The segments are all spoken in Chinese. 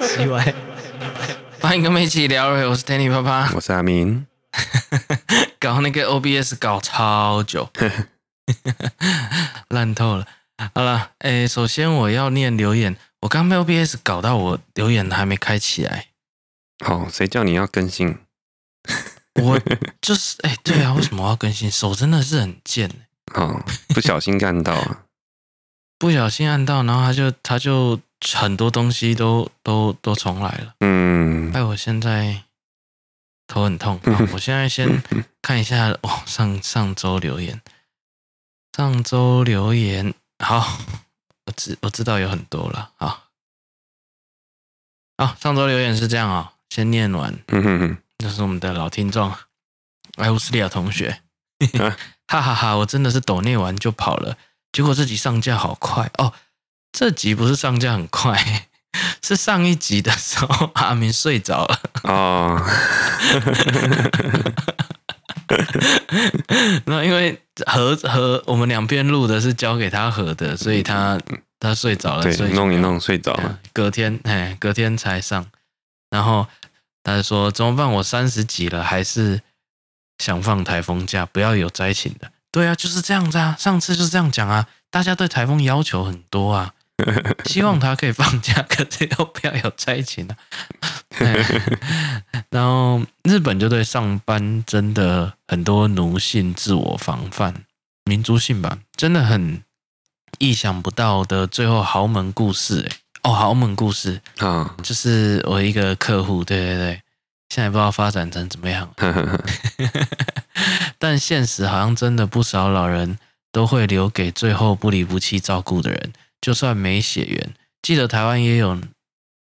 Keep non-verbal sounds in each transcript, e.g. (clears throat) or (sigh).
奇怪，欢迎跟我们一起聊，我是 Danny 爸爸，我是阿明。(laughs) 搞那个 OBS 搞超久，(laughs) 烂透了。好了，哎，首先我要念留言，我刚被 OBS 搞到我留言还没开起来。好，谁叫你要更新？我就是哎，对啊，为什么我要更新？手真的是很贱。哦，不小心按到了，(laughs) 不小心按到，然后他就他就很多东西都都都重来了。嗯，哎，我现在头很痛。好，(laughs) 我现在先 (laughs) 看一下哦，上上周留言，上周留言，好，我知我知道有很多了。好，好，上周留言是这样啊，先念完。嗯哼哼，这是我们的老听众，艾乌斯利亚同学。(laughs) 哈哈哈！我真的是抖内完就跑了，结果自己上架好快哦。这集不是上架很快，(laughs) 是上一集的时候 (laughs) 阿明睡着了哦。(laughs) 那因为合合我们两边录的是交给他合的，所以他他睡着了，所以弄一弄睡着了。隔天哎，隔天才上。然后他就说怎么办？我三十几了，还是。想放台风假，不要有灾情的。对啊，就是这样子啊。上次就是这样讲啊。大家对台风要求很多啊，(laughs) 希望他可以放假，可是又不要有灾情啊。然后日本就对上班真的很多奴性、自我防范、民族性吧，真的很意想不到的。最后豪门故事，哎，哦，豪门故事啊，就是我一个客户，对对对。现在不知道发展成怎么样，(laughs) 但现实好像真的不少老人都会留给最后不离不弃照顾的人，就算没血缘。记得台湾也有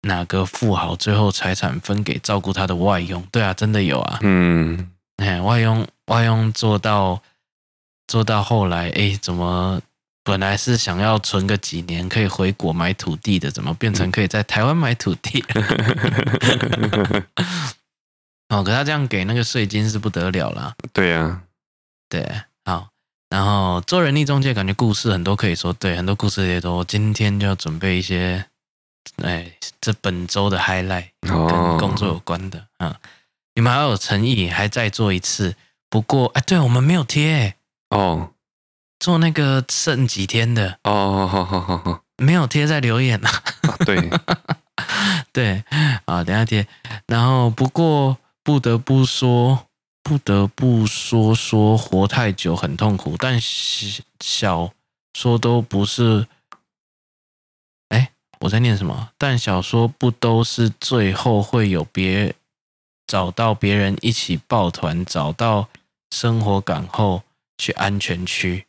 哪个富豪最后财产分给照顾他的外佣？对啊，真的有啊。嗯，哎，外佣外佣做到做到后来，哎，怎么本来是想要存个几年可以回国买土地的，怎么变成可以在台湾买土地？(laughs) 哦，可他这样给那个税金是不得了啦。对呀、啊，对，好，然后做人力中介，感觉故事很多可以说，对，很多故事也多。今天就要准备一些，哎，这本周的 highlight 跟工作有关的啊、哦。你们好有诚意，还再做一次。不过，哎，对我们没有贴哦，做那个剩几天的哦，好好好好，没有贴在留言啊。哦、对，(laughs) 对，啊，等下贴。然后，不过。不得不说，不得不说，说活太久很痛苦，但小说都不是。哎，我在念什么？但小说不都是最后会有别找到别人一起抱团，找到生活感后去安全区。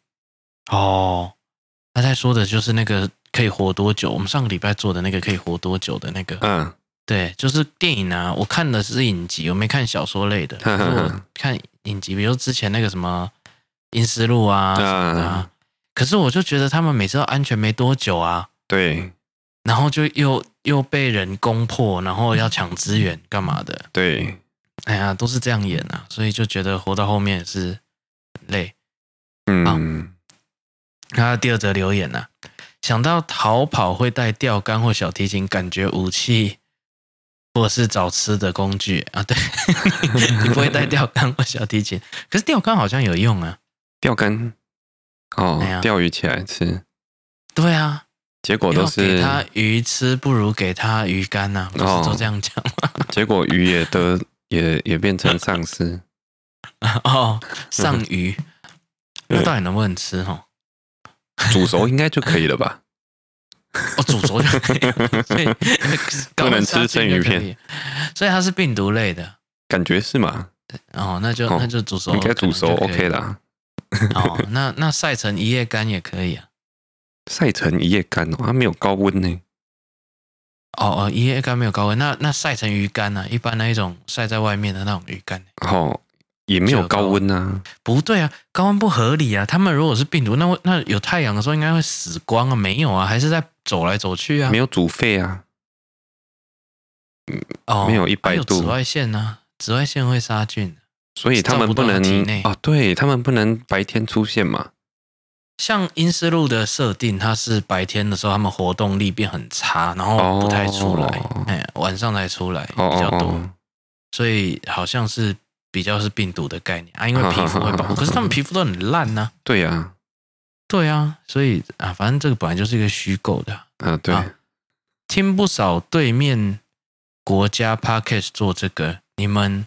哦，他在说的就是那个可以活多久？我们上个礼拜做的那个可以活多久的那个？嗯。对，就是电影啊，我看的是影集，我没看小说类的。我看影集，比如之前那个什么《阴尸路》啊什么的啊，可是我就觉得他们每次都安全没多久啊。对，然后就又又被人攻破，然后要抢资源干嘛的？对，哎呀，都是这样演啊，所以就觉得活到后面也是很累。嗯，然后第二则留言呢、啊，想到逃跑会带钓竿或小提琴，感觉武器。或者是找吃的工具。啊，对，(laughs) 你不会带钓竿或小提琴，可是钓竿好像有用啊。钓竿？哦，钓鱼起来吃。对啊，结果都是给他鱼吃，不如给他鱼竿呐、啊，不是都这样讲吗？(laughs) 结果鱼也得也也变成丧尸。(laughs) 哦，上鱼，那到底能不能吃？哈，煮熟应该就可以了吧。哦，煮熟就可以了，(laughs) 所以不能吃生鱼片，所以它是病毒类的，感觉是吗？哦，那就那就煮熟，应该煮熟 OK 啦。哦，那那晒成一夜干也可以啊，(laughs) 晒成一夜干哦，它没有高温呢。哦哦，一夜干没有高温，那那晒成鱼干呢？一般那一种晒在外面的那种鱼干。哦。也没有高温啊，不对啊，高温不合理啊。他们如果是病毒，那那有太阳的时候应该会死光啊，没有啊，还是在走来走去啊，没有煮沸啊，哦，没有一百度，紫外线啊，紫外线会杀菌，所以他们不能啊、哦，对他们不能白天出现嘛，像阴尸路的设定，它是白天的时候他们活动力变很差，然后不太出来，哎、哦，晚上才出来比较多，哦、所以好像是比较是病毒的概念啊，因为皮肤会保护，(laughs) 可是他们皮肤都很烂呐、啊。对呀、啊，对啊，所以啊，反正这个本来就是一个虚构的。嗯、啊，对。听不少对面国家 Podcast 做这个，你们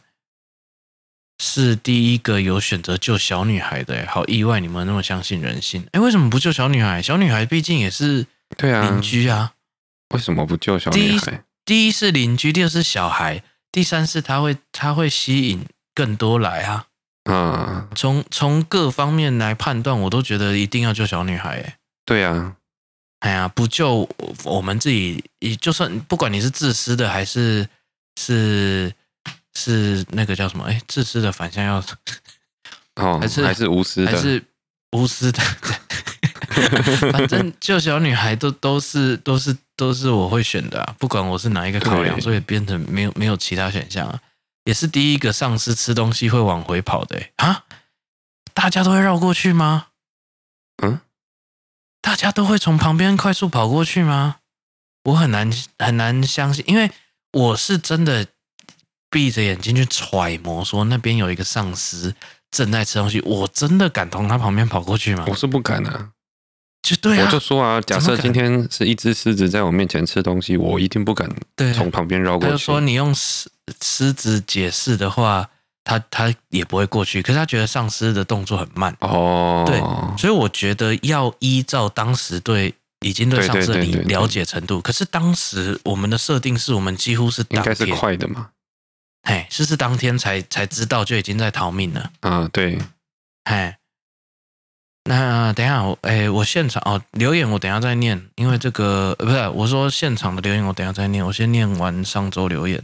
是第一个有选择救小女孩的，好意外，你们那么相信人性。哎，为什么不救小女孩？小女孩毕竟也是对啊邻居啊，为什么不救小女孩？第一，第一是邻居，第二是小孩，第三是他会他会吸引更多来啊。嗯，从从各方面来判断，我都觉得一定要救小女孩。哎，对啊。哎呀，不救我们自己，就算不管你是自私的还是是是那个叫什么？哎，自私的反向要 (laughs) 哦，还是还是无私的，还是无私的。(laughs) 反正救小女孩都都是都是都是我会选的啊，不管我是哪一个考量，所以变成没有没有其他选项啊。也是第一个丧尸吃东西会往回跑的啊，大家都会绕过去吗？嗯。大家都会从旁边快速跑过去吗？我很难很难相信，因为我是真的闭着眼睛去揣摩，说那边有一个丧尸正在吃东西，我真的敢从他旁边跑过去吗？我是不敢的、啊，就对啊，我就说啊，假设今天是一只狮子在我面前吃东西，我一定不敢从旁边绕过去。他就说你用狮狮子解释的话。他他也不会过去，可是他觉得丧尸的动作很慢。哦，对，所以我觉得要依照当时对已经对丧尸的了解程度，可是当时我们的设定是我们几乎是当天，应该是快的嘛，哎，是是当天才才知道就已经在逃命了？啊，对，哎，那等一下我哎，我现场哦留言我等一下再念，因为这个不是我说现场的留言我等一下再念，我先念完上周留言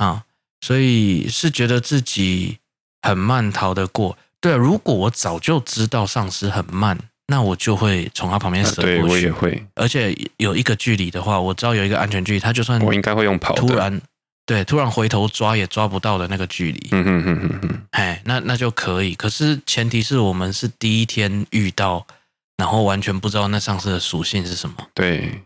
啊。所以是觉得自己很慢逃得过，对啊。如果我早就知道丧尸很慢，那我就会从他旁边折过去。对，我也会。而且有一个距离的话，我知道有一个安全距离，他就算我应该会用跑。突然，对，突然回头抓也抓不到的那个距离。嗯嗯嗯嗯嗯。哎，那那就可以。可是前提是我们是第一天遇到，然后完全不知道那丧尸的属性是什么。对。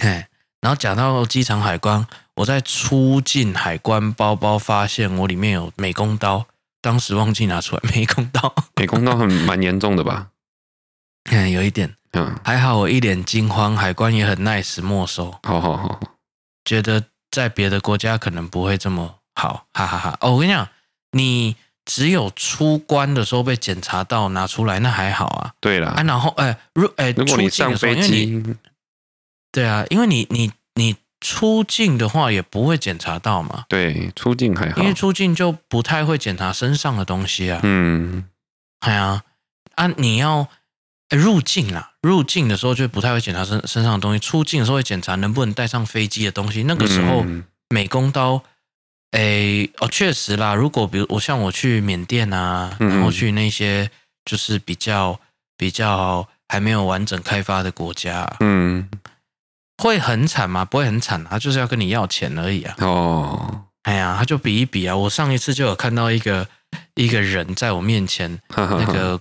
哎，然后讲到机场海关。我在出境海关，包包发现我里面有美工刀，当时忘记拿出来。美工刀，美工刀很蛮严重的吧？嗯，有一点。嗯，还好我一脸惊慌，海关也很 nice，没收。好好好，觉得在别的国家可能不会这么好，哈哈哈，哈。哦，我跟你讲，你只有出关的时候被检查到拿出来，那还好啊。对了，啊，然后哎，如哎，如果你上飞机，对啊，因为你你你。出境的话也不会检查到嘛？对，出境还好，因为出境就不太会检查身上的东西啊。嗯，哎呀，啊，你要入境啦，入境的时候就不太会检查身身上的东西，出境的时候会检查能不能带上飞机的东西。那个时候，美工刀，哎、欸，哦，确实啦。如果比如我像我去缅甸啊，然后去那些就是比较比较还没有完整开发的国家，嗯。会很惨吗？不会很惨，他就是要跟你要钱而已啊。哦，哎呀，他就比一比啊。我上一次就有看到一个一个人在我面前，那个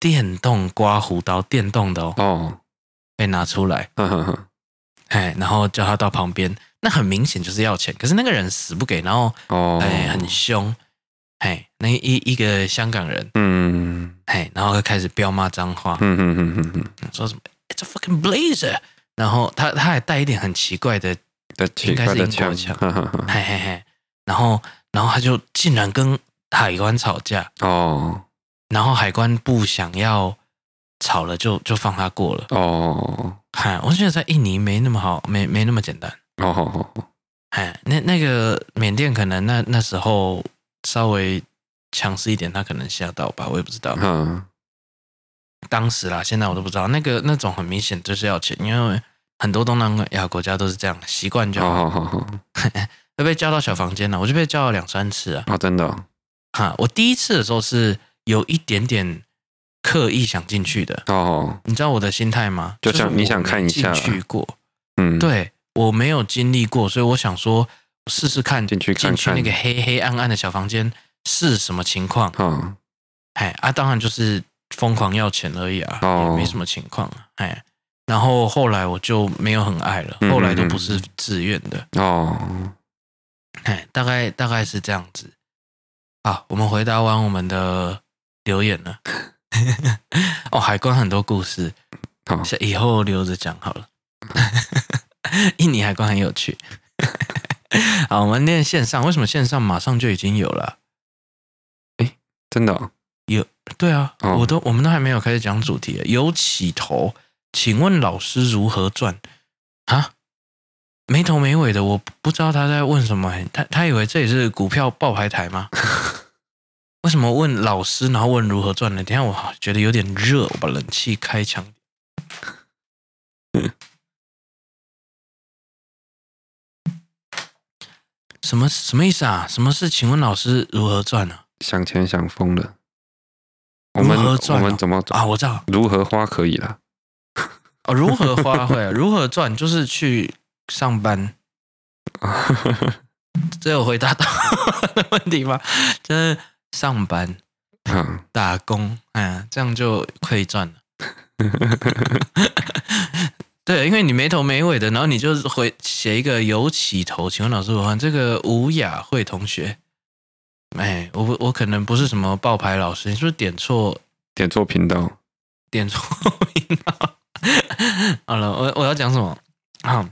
电动刮胡刀，电动的哦，被拿出来，哎，然后叫他到旁边，那很明显就是要钱。可是那个人死不给，然后哎很凶，哎，那一一个香港人，嗯，哎，然后开始飙骂脏话，嗯嗯嗯嗯嗯，说什么 It's a fucking blazer。然后他他还带一点很奇怪的，的应该是英国腔，嘿嘿嘿。然后然后他就竟然跟海关吵架哦，然后海关不想要吵了，就就放他过了哦。嗨，我觉得在印尼没那么好，没没那么简单哦哦哦。哎，那那个缅甸可能那那时候稍微强势一点，他可能吓到吧，我也不知道。嗯。当时啦，现在我都不知道。那个那种很明显就是要钱，因为很多东南亚国家都是这样，习惯就好。好好好，(laughs) 会被叫到小房间了，我就被叫了两三次啊。哦，真的、哦？哈，我第一次的时候是有一点点刻意想进去的。哦，你知道我的心态吗？就像你想看一下。进去过，嗯，对，我没有经历过，所以我想说试试看进去进去那个黑黑暗暗的小房间是什么情况。嗯，哎啊，当然就是。疯狂要钱而已啊，也没什么情况。哎，然后后来我就没有很爱了，后来都不是自愿的哦。哎，大概大概是这样子。好，我们回答完我们的留言了。(laughs) 哦，海关很多故事，好，以后留着讲好了。(laughs) 印尼海关很有趣。(laughs) 好，我们念线上，为什么线上马上就已经有了？哎，真的、哦、有？对啊，哦、我都我们都还没有开始讲主题，有起头，请问老师如何赚？啊，没头没尾的，我不知道他在问什么。他他以为这也是股票报牌台吗？(laughs) 为什么问老师，然后问如何赚呢？等下我觉得有点热，我把冷气开强。嗯 (laughs) 什么什么意思啊？什么是请问老师如何赚呢、啊？想钱想疯了。我们？我们怎么啊？我知道如何花可以了。哦，如何花会？(laughs) 如何赚？就是去上班。(laughs) 这有回答到 (laughs) 问题吗？就是上班，打工，哎，这样就可以赚了。对，因为你没头没尾的，然后你就会写一个有起头，请问老师，我看这个吴雅慧同学，哎，我我可能不是什么爆牌老师，你是不是点错点错频道？点错频道。(laughs) 好了，我我要讲什么？啊，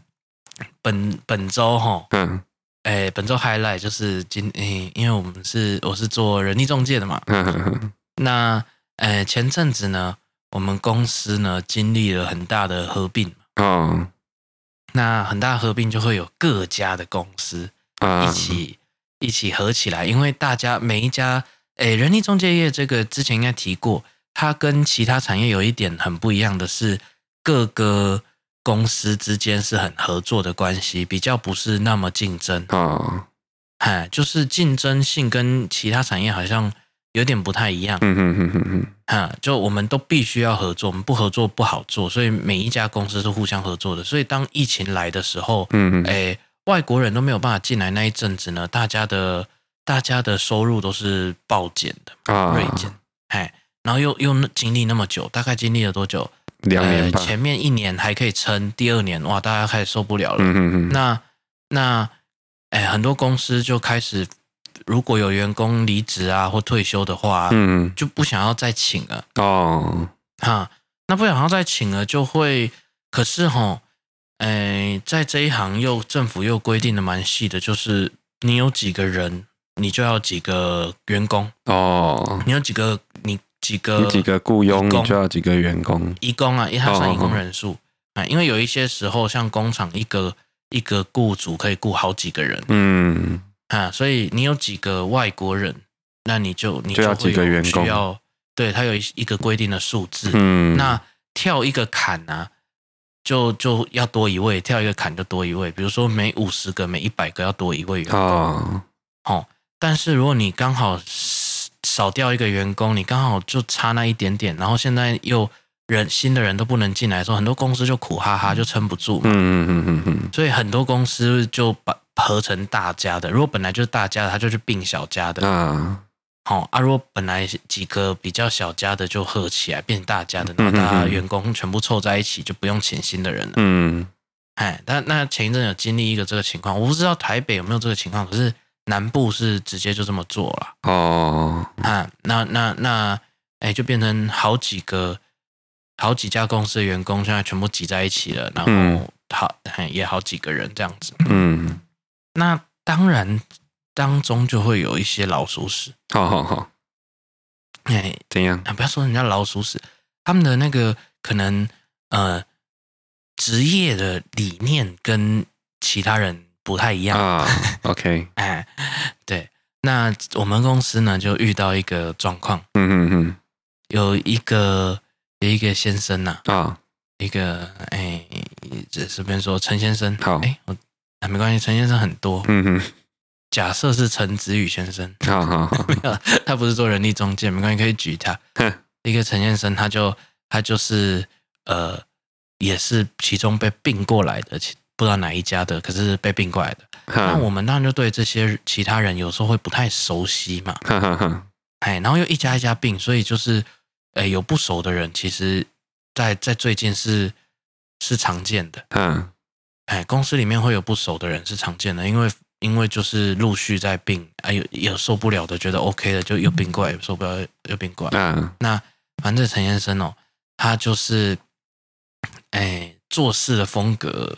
本本周哈，嗯，哎，本周 highlight 就是今，哎，因为我们是我是做人力中介的嘛，嗯嗯嗯，那，哎，前阵子呢，我们公司呢经历了很大的合并。哦，那很大合并就会有各家的公司一起、uh, 一起合起来，因为大家每一家，哎，人力中介业这个之前应该提过，它跟其他产业有一点很不一样的是，各个公司之间是很合作的关系，比较不是那么竞争啊，哎，uh, 就是竞争性跟其他产业好像。有点不太一样，嗯嗯嗯嗯嗯，哈，就我们都必须要合作，我们不合作不好做，所以每一家公司是互相合作的。所以当疫情来的时候，嗯嗯，哎，外国人都没有办法进来那一阵子呢，大家的大家的收入都是暴减的，啊，锐减，哎，然后又又经历那么久，大概经历了多久？两年吧。前面一年还可以撑，第二年哇，大家开始受不了了，嗯嗯嗯，那那，哎，很多公司就开始。如果有员工离职啊或退休的话，嗯，就不想要再请了哦。哈，那不想要再请了，就会。可是哈，哎，在这一行又政府又规定的蛮细的，就是你有几个人，你就要几个员工哦。你有几个，你几个，你几个雇佣，你就要几个员工。移工啊，因为它算移工人数啊。因为有一些时候，像工厂，一个一个雇主可以雇好几个人。嗯。啊，所以你有几个外国人，那你就你就要几个员工，需要对他有一一个规定的数字。嗯，那跳一个坎呢、啊，就就要多一位；跳一个坎就多一位。比如说每五十个、每一百个要多一位员工。哦，哦，但是如果你刚好少掉一个员工，你刚好就差那一点点，然后现在又人新的人都不能进来的时候，很多公司就苦哈哈，就撑不住嘛。嗯嗯嗯嗯嗯。所以很多公司就把。合成大家的，如果本来就是大家的，他就去并小家的。嗯，好啊。如果本来几个比较小家的就合起来变大家的，然后大家员工全部凑在一起，就不用请新的人了。嗯，哎，但那前一阵有经历一个这个情况，我不知道台北有没有这个情况，可是南部是直接就这么做了。哦，啊，那那那，哎，就变成好几个好几家公司的员工现在全部挤在一起了，然后好也好几个人这样子。嗯。那当然，当中就会有一些老鼠屎。好好好，哎，怎样？啊不要说人家老鼠屎，他们的那个可能呃，职业的理念跟其他人不太一样啊。OK，(laughs) 哎，对，那我们公司呢就遇到一个状况。嗯嗯嗯，有一个有一个先生呐啊，一个哎，这这边说陈先生。好，哎我。啊，没关系，陈先生很多。嗯哼，假设是陈子宇先生，好好 (laughs) 好，他不是做人力中介，没关系，可以举他。一个陈先生，他就他就是呃，也是其中被并过来的，不知道哪一家的，可是被并过来的。那我们当然就对这些其他人有时候会不太熟悉嘛。哎，然后又一家一家并，所以就是哎，有不熟的人，其实在在最近是是常见的。嗯，哎，公司里面会有不熟的人是常见的，因为因为就是陆续在并，啊，有有受不了的，觉得 OK 的就又并过来，受不了又并过来。嗯，那反正陈先生哦，他就是哎做事的风格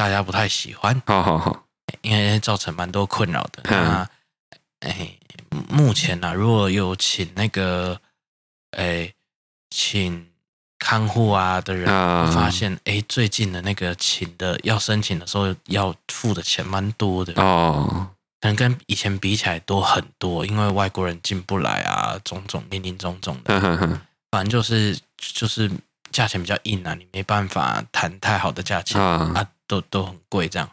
大家不太喜欢，(laughs) 好好好，因为造成蛮多困扰的。那哎，目前呢，啊，如果有请那个。哎，请看护啊的人发现，哎、uh,，最近的那个请的要申请的时候要付的钱蛮多的。哦，可能跟以前比起来多很多，因为外国人进不来啊，种种林林总总的，反正就是就是价钱比较硬啊，你没办法谈太好的价钱、uh, 啊，都都很贵这样。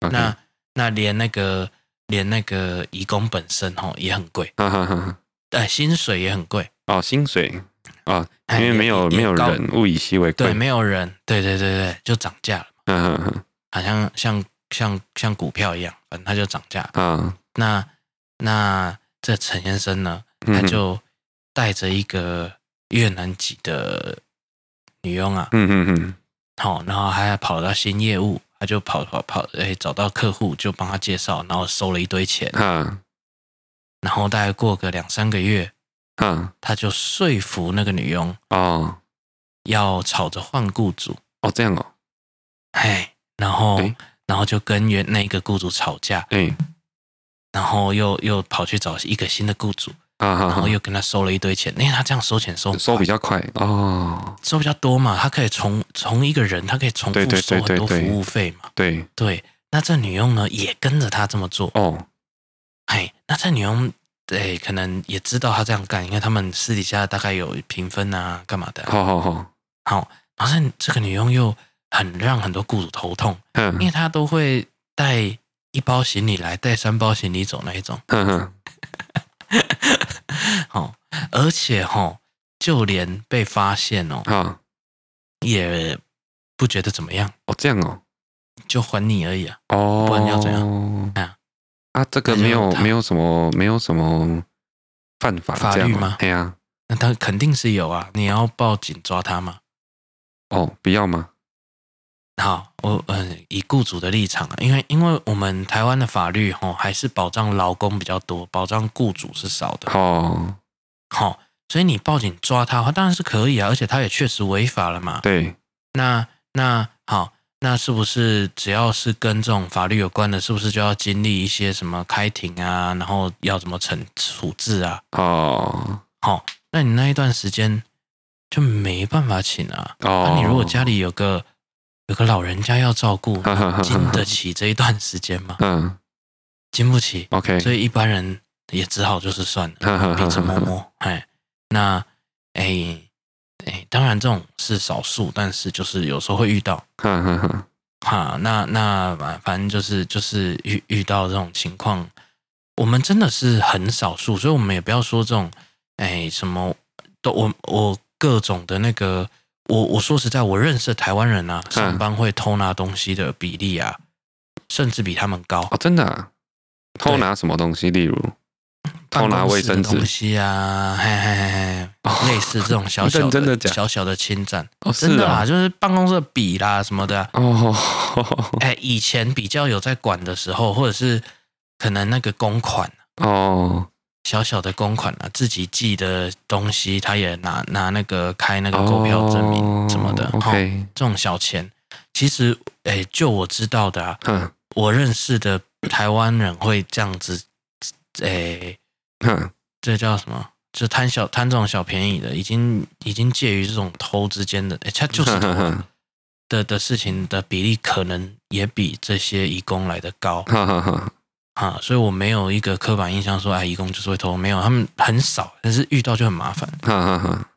Okay. 那那连那个连那个义工本身吼也很贵，哎、uh, 呃，薪水也很贵。哦，薪水哦，因为没有没有人，物以稀为贵，对，没有人，对对对对，就涨价了。嗯嗯嗯，好像像像像股票一样，反正它就涨价。嗯，那那这陈先生呢，他就带着一个越南籍的女佣啊，嗯嗯嗯，好，然后还跑到新业务，他就跑跑跑，哎，找到客户就帮他介绍，然后收了一堆钱。嗯，然后大概过个两三个月。嗯，他就说服那个女佣哦，要吵着换雇主哦，这样哦，哎，然后、欸、然后就跟原那个雇主吵架，哎、欸，然后又又跑去找一个新的雇主啊，然后又跟他收了一堆钱，因为他这样收钱收收比较快哦，收比较多嘛，他可以从从一个人，他可以重复收很多服务费嘛，对。对，对，对，那这女佣呢也跟着他这么做。哦，哎，那这女佣。对，可能也知道他这样干，因为他们私底下大概有评分啊，干嘛的？好好好，好。然后这个女佣又很让很多雇主头痛，嗯，因为她都会带一包行李来，带三包行李走那一种，嗯好，而且哈，就连被发现哦，啊，也不觉得怎么样哦，这样哦，就还你而已啊，哦，不然要怎样？啊。啊，这个没有没有什么没有什么犯法法律吗？对啊，那他肯定是有啊！你要报警抓他吗？哦，不要吗？好，我嗯、呃，以雇主的立场啊，因为因为我们台湾的法律吼还是保障劳工比较多，保障雇主是少的哦。好，所以你报警抓他的话，当然是可以啊，而且他也确实违法了嘛。对，那那好。那是不是只要是跟这种法律有关的，是不是就要经历一些什么开庭啊，然后要怎么惩处置啊？哦，好，那你那一段时间就没办法请啊。哦，那你如果家里有个有个老人家要照顾，(laughs) 经得起这一段时间吗？嗯，经不起。OK，所以一般人也只好就是算了，彼此摸摸。哎，那哎。哎，当然这种是少数，但是就是有时候会遇到，哈哈哈。哈，那那反正就是就是遇遇到这种情况，我们真的是很少数，所以我们也不要说这种，哎，什么都我我各种的那个，我我说实在，我认识台湾人啊，上班会偷拿东西的比例啊，甚至比他们高哦，真的啊？偷拿什么东西？例如？偷拿卫生纸。东西啊，嘿嘿嘿嘿，类似这种小小的、小小的侵占，真的啊，就是办公室的笔啦什么的。哦，(laughs) 哎，以前比较有在管的时候，或者是可能那个公款。哦，小小的公款啊，自己寄的东西，他也拿拿那个开那个购票证明什么的。OK，这种小钱，其实哎，就我知道的啊，我认识的台湾人会这样子，哎。哼，这叫什么？就贪小贪这种小便宜的，已经已经介于这种偷之间的，哎，他 (laughs) 就是的的事情的比例，可能也比这些移工来的高。哈哈哈，啊，所以我没有一个刻板印象说，哎，移工就是会偷，没有，他们很少，但是遇到就很麻烦。哈哈哈，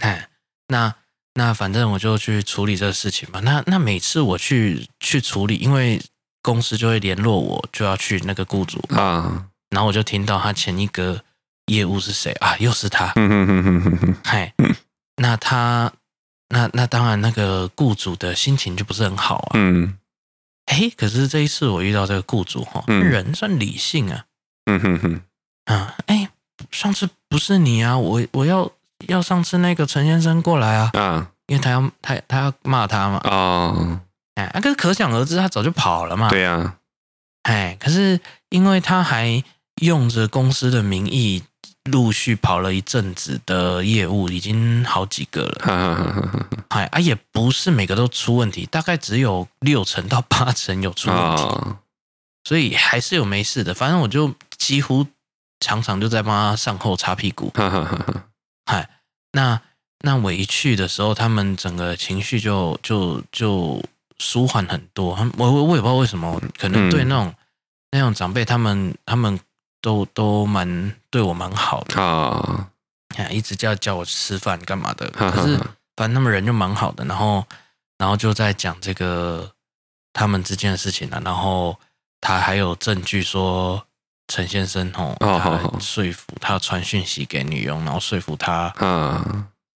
哎，那那反正我就去处理这个事情嘛。那那每次我去去处理，因为公司就会联络我，就要去那个雇主啊。然后我就听到他前一个业务是谁啊？又是他。嗯嗯嗯嗯嗯嗨，那他那那当然那个雇主的心情就不是很好啊。嗯。哎，可是这一次我遇到这个雇主哈，人算理性啊。嗯哼哼。啊，哎，上次不是你啊，我我要要上次那个陈先生过来啊，啊，因为他要他他要骂他嘛，哦，哎，可是可想而知，他早就跑了嘛，对啊，哎，可是因为他还用着公司的名义。陆续跑了一阵子的业务，已经好几个了。哎啊，也不是每个都出问题，大概只有六成到八成有出问题，哦、所以还是有没事的。反正我就几乎常常就在帮他上后擦屁股。嗨，那那我一去的时候，他们整个情绪就就就舒缓很多。我我我也不知道为什么，可能对那种、嗯、那种长辈，他们他们。都都蛮对我蛮好的啊，一直叫叫我吃饭干嘛的。可是反正他们人就蛮好的，然后然后就在讲这个他们之间的事情了。然后他还有证据说陈先生吼，他说服他要传讯息给女佣，然后说服他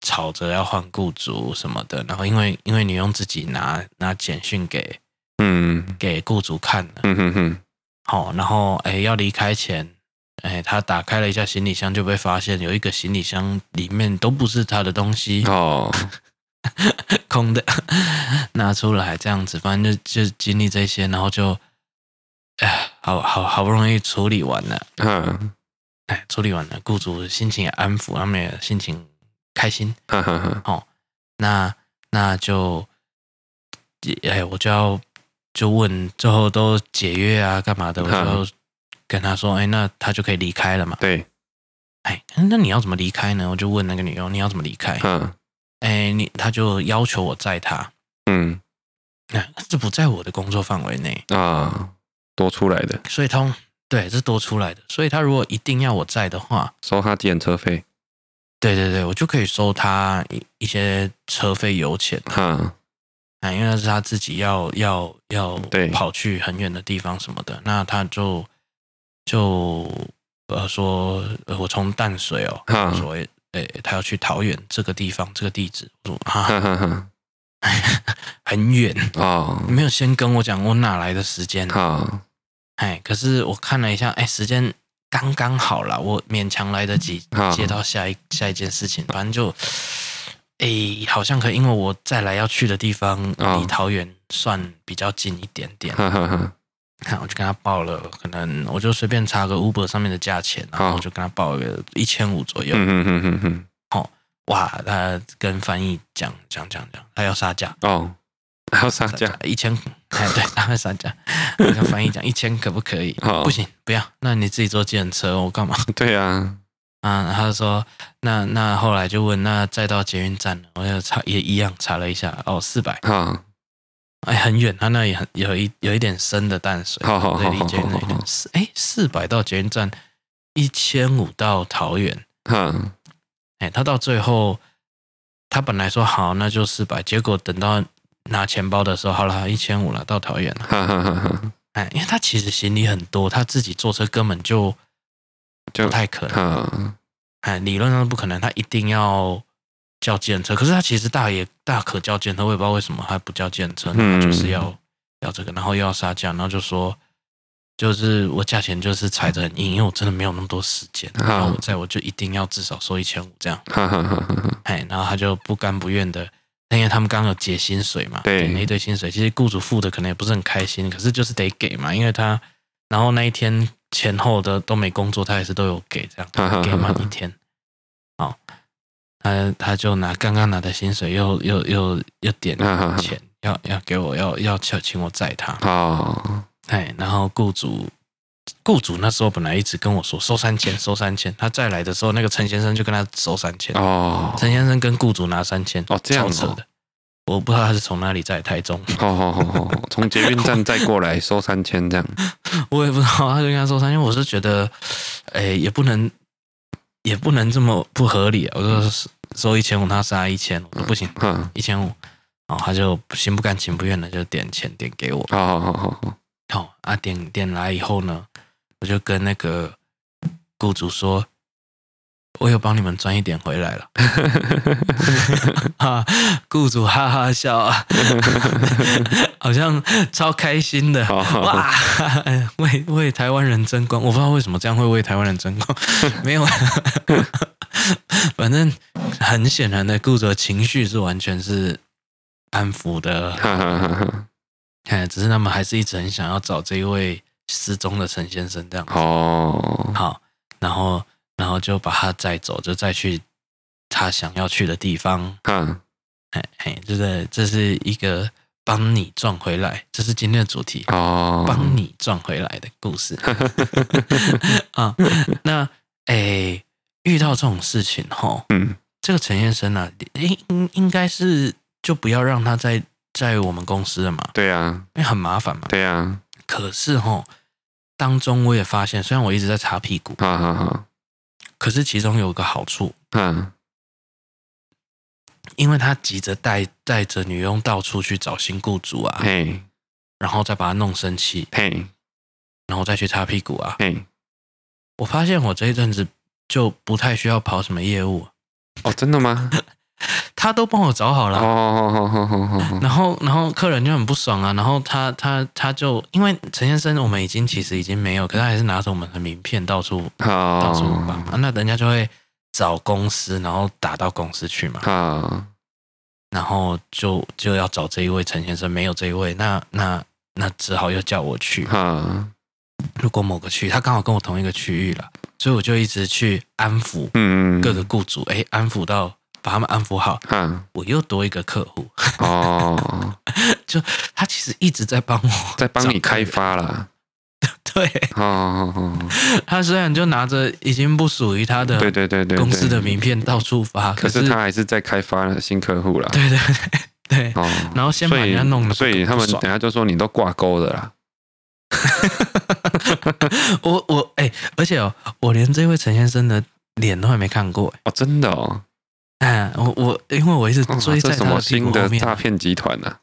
吵着要换雇主什么的。然后因为因为女佣自己拿拿简讯给嗯给雇主看了，嗯哼哼，好，然后哎要离开前。哎，他打开了一下行李箱，就被发现有一个行李箱里面都不是他的东西哦，(laughs) 空的，拿出来这样子，反正就就经历这些，然后就哎，好好好不容易处理完了，嗯，(laughs) 哎，处理完了，雇主心情也安抚，他们也心情开心，(laughs) 哈哈哈，哦，那那就哎，我就要就问，最后都解约啊，干嘛的？我就。跟他说：“哎，那他就可以离开了嘛？”对。哎，那你要怎么离开呢？我就问那个女佣：“你要怎么离开？”嗯。哎，你他就要求我载他。嗯。那这不在我的工作范围内啊，多出来的。所以他对，这是多出来的。所以他如果一定要我载的话，收他检车费。对对对，我就可以收他一一些车费油钱。嗯。哎，因为那是他自己要要要跑去很远的地方什么的，那他就。就呃说，我从淡水哦，哈。说诶、欸，他要去桃园这个地方，这个地址，我说哈，哈，哈，哈，(laughs) 很远啊，哦、(laughs) 没有先跟我讲我哪来的时间啊？哎、哦，可是我看了一下，哎、欸，时间刚刚好了，我勉强来得及接到下一下一件事情，反正就哎、欸，好像可以，因为我再来要去的地方离桃园算比较近一点点。看，我就跟他报了，可能我就随便查个 Uber 上面的价钱，然后我就跟他报个一千五左右。嗯嗯嗯嗯好，哇，他跟翻译讲讲讲讲，他要杀价哦，他要杀价一千，哎，对，他会杀价。跟翻译讲一千可不可以？哦、不行，不要，那你自己坐计程车，我干嘛？(laughs) 对啊，啊，他就说，那那后来就问，那再到捷运站了，我就查也一样查了一下，哦，四百。哦哎，很远，他那里很有一有一点深的淡水，对，离捷运四哎四百到捷运站，一千五到桃园，嗯，哎，他到最后，他本来说好那就四百，结果等到拿钱包的时候，好了一千五了，到桃园了，哈哈哈哎，因为他其实行李很多，他自己坐车根本就就不太可能，哎，理论上不可能，他一定要。叫计程车，可是他其实大也大可叫计程车，我也不知道为什么他不叫计程车，那就是要、嗯、要这个，然后又要杀价，然后就说就是我价钱就是踩着很硬，因为我真的没有那么多时间，然后我在我就一定要至少收一千五这样，(laughs) 哎，然后他就不甘不愿的，因为他们刚刚有结薪水嘛，对，给那一堆薪水，其实雇主付的可能也不是很开心，可是就是得给嘛，因为他然后那一天前后的都没工作，他也是都有给这样，给满一天，好。他他就拿刚刚拿的薪水又，又又又又点了钱，要要给我，要要请请我载他。哦，哎，然后雇主雇主那时候本来一直跟我说收三千，收三千。他再来的时候，那个陈先生就跟他收三千。哦，陈先生跟雇主拿三千。哦，这样子的，我不知道他是从哪里在台中。哦哦哦哦，从捷运站再过来收三千这样。(laughs) 我也不知道，他就跟他收三千。我是觉得，哎，也不能。也不能这么不合理啊！我说收一千五，他杀一千，我说不行，一千五，然后他就心不甘情不愿的就点钱点给我。好好好好好，好啊，点点来以后呢，我就跟那个雇主说。我有帮你们赚一点回来了，(laughs) 啊，雇主哈哈笑啊，(laughs) 好像超开心的。哇！(laughs) 为为台湾人争光，我不知道为什么这样会为台湾人争光，没有，反正很显然的，雇主的情绪是完全是安抚的。哎，只是他们还是一直很想要找这一位失踪的陈先生这样子。哦，好，然后然后就把他载走，就再去他想要去的地方。嗯，嘿嘿，就是这是一个帮你赚回来，这是今天的主题哦，帮你赚回来的故事。(laughs) 啊，那诶，遇到这种事情吼，嗯，这个陈先生呢、啊，应应应该是就不要让他在。在我们公司了嘛，对啊，因为很麻烦嘛，对啊。可是齁，当中我也发现，虽然我一直在擦屁股，哈哈哈，可是其中有个好处，嗯，因为他急着带带着女佣到处去找新雇主啊，嘿，然后再把他弄生气，嘿，然后再去擦屁股啊，嘿，我发现我这一阵子就不太需要跑什么业务，哦，真的吗？(laughs) (laughs) 他都帮我找好了，哦，然后然后客人就很不爽啊，然后他他他就因为陈先生，我们已经其实已经没有，可是他还是拿着我们的名片到处到处放，那人家就会找公司，然后打到公司去嘛，然后就就要找这一位陈先生，没有这一位，那那那只好又叫我去，如果某个区他刚好跟我同一个区域了，所以我就一直去安抚，各个雇主，哎，安抚到。把他们安抚好，嗯，我又多一个客户。哦，(laughs) 就他其实一直在帮我，在帮你开发啦，(laughs) 对，哦，他虽然就拿着已经不属于他的对对对对公司的名片到处发，可是他还是在开发新客户啦，对对对，哦，然后先把人家弄了，所以他们等下就说你都挂钩的啦，(laughs) 我我哎，而且哦，我连这位陈先生的脸都还没看过，哦，真的哦。哎，我我因为我一直追在他的屁股后面，诈骗集团呢？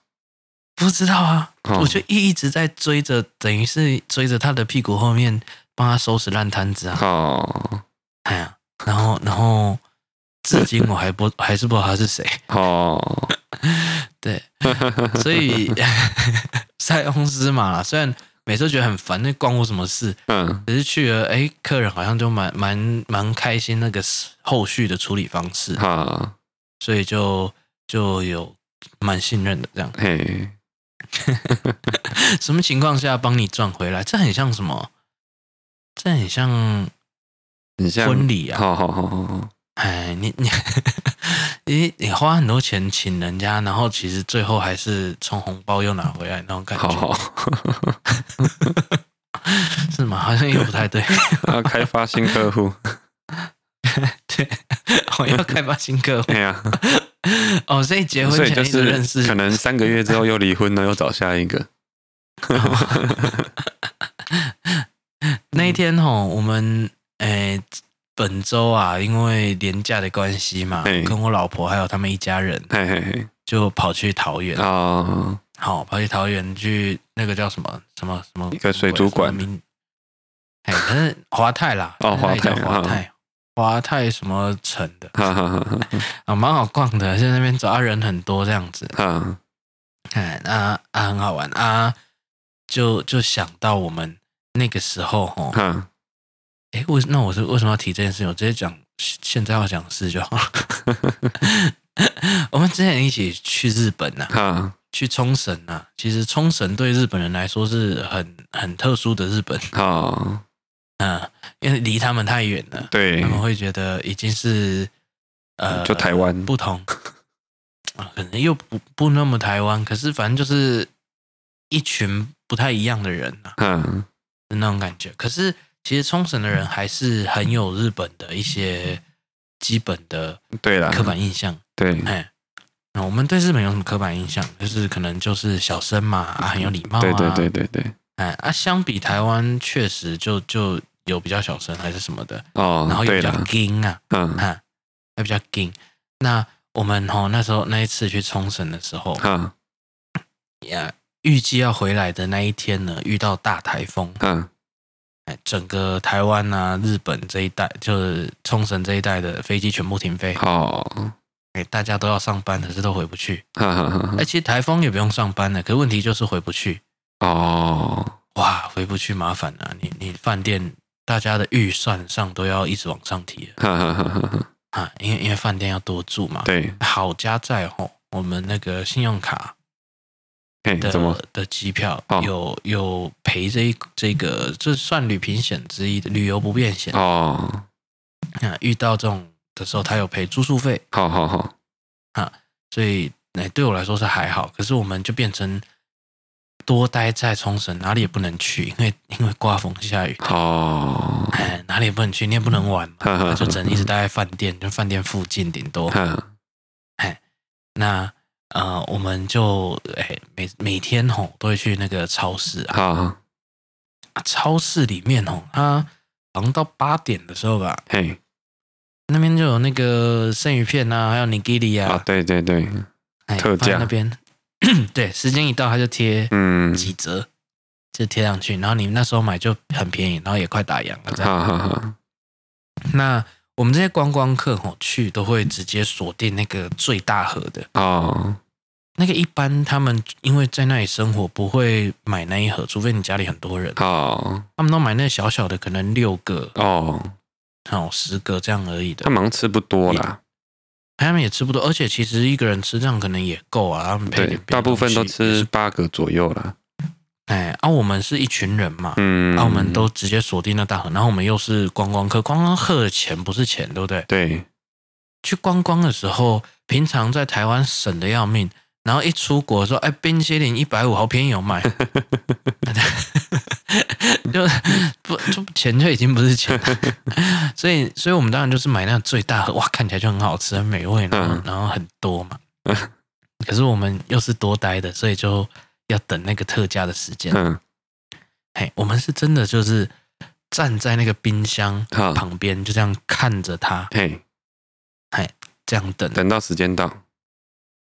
不知道啊，我就一一直在追着，等于是追着他的屁股后面，帮他收拾烂摊子啊。哦，哎呀，然后然后，至今我还不 (laughs) 还是不知道他是谁。哦，(laughs) 对，所以 (laughs) 塞翁失马了，虽然。每次觉得很烦，那关我什么事？嗯，可是去了，哎，客人好像就蛮蛮蛮开心那个后续的处理方式，哈，所以就就有蛮信任的这样。嘿，(laughs) 什么情况下帮你赚回来？这很像什么？这很像，很像婚礼啊！好好好好好，哎，你你。你你花很多钱请人家，然后其实最后还是从红包又拿回来那种感觉，好好是吗？好像又不太对。(laughs) 要开发新客户，(laughs) 对，我要开发新客户。(laughs) 对呀，哦，所以结婚前就认识，可能三个月之后又离婚了，又找下一个。那一天吼，我们诶。本周啊，因为连假的关系嘛，跟我老婆还有他们一家人，就跑去桃园。啊。好，跑去桃园去那个叫什么什么什么一个水族馆，哎，可是华泰啦，哦，华泰，华泰，华泰什么城的，啊，蛮好逛的，在那边走啊，人很多这样子，啊，哎，啊啊，很好玩。啊，就就想到我们那个时候哦。哎，为那我是为什么要提这件事情？我直接讲现在要讲的事就好了。(laughs) 我们之前一起去日本呐、去冲绳呐、啊。其实冲绳对日本人来说是很很特殊的日本啊，嗯，因为离他们太远了，对，他们会觉得已经是呃，就台湾不同啊，可能又不不那么台湾，可是反正就是一群不太一样的人呐、啊，嗯、那种感觉。可是。其实冲绳的人还是很有日本的一些基本的对刻板印象。对，哎，那我们对日本有什么刻板印象？就是可能就是小声嘛，啊，很有礼貌啊。对对对对对。哎啊，相比台湾，确实就就有比较小声还是什么的哦，然后又比较硬啊，嗯，还比较硬。那我们哦，那时候那一次去冲绳的时候，嗯，呀，预计要回来的那一天呢，遇到大台风，嗯。整个台湾啊，日本这一带，就是冲绳这一带的飞机全部停飞。哦，哎，大家都要上班，可是都回不去。哈哈哈。哎，其实台风也不用上班的，可是问题就是回不去。哦，哇，回不去麻烦了。你你饭店大家的预算上都要一直往上提。哈哈哈哈哈。啊，因为因为饭店要多住嘛。对，好家在吼，我们那个信用卡的的机票有有赔这一这个，这算旅平险之一的旅游不便险哦。啊，遇到这种的时候，他有赔住宿费。好好好，啊，所以那对我来说是还好。可是我们就变成多待在冲绳，哪里也不能去，因为 (laughs) 因为刮风下雨。哦，哎，哪里也不能去，你也不能玩嘛，就只能一直待在饭店，就饭店附近顶多。哎，那呃，我们就哎每每天吼都会去那个超市啊，超市里面吼，它好像到八点的时候吧，嘿。那边就有那个生鱼片啊，还有尼基利啊，对对对，哎、特价那边，(clears throat) 对，时间一到他就贴，嗯，几折，嗯、就贴上去，然后你那时候买就很便宜，然后也快打烊了，这样。好好好。那我们这些观光客吼去都会直接锁定那个最大盒的哦，那个一般他们因为在那里生活不会买那一盒，除非你家里很多人哦，他们都买那小小的，可能六个哦。好，十个这样而已的。他忙吃不多啦，他们也吃不多，而且其实一个人吃这样可能也够啊。他们对，大部分都吃八个左右啦。哎，啊，我们是一群人嘛，嗯，啊，我们都直接锁定那大河，然后我们又是观光客，观光客的钱不是钱，对不对？对，去观光的时候，平常在台湾省的要命。然后一出国说，哎，冰淇淋一百五，好便宜，有卖，(laughs) (laughs) 就不就钱就已经不是钱了，(laughs) 所以所以我们当然就是买那个最大盒，哇，看起来就很好吃，很美味，然后、嗯、然后很多嘛。可是我们又是多呆的，所以就要等那个特价的时间。嗯，嘿，我们是真的就是站在那个冰箱旁边，就这样看着它，嘿，嘿，这样等，等到时间到。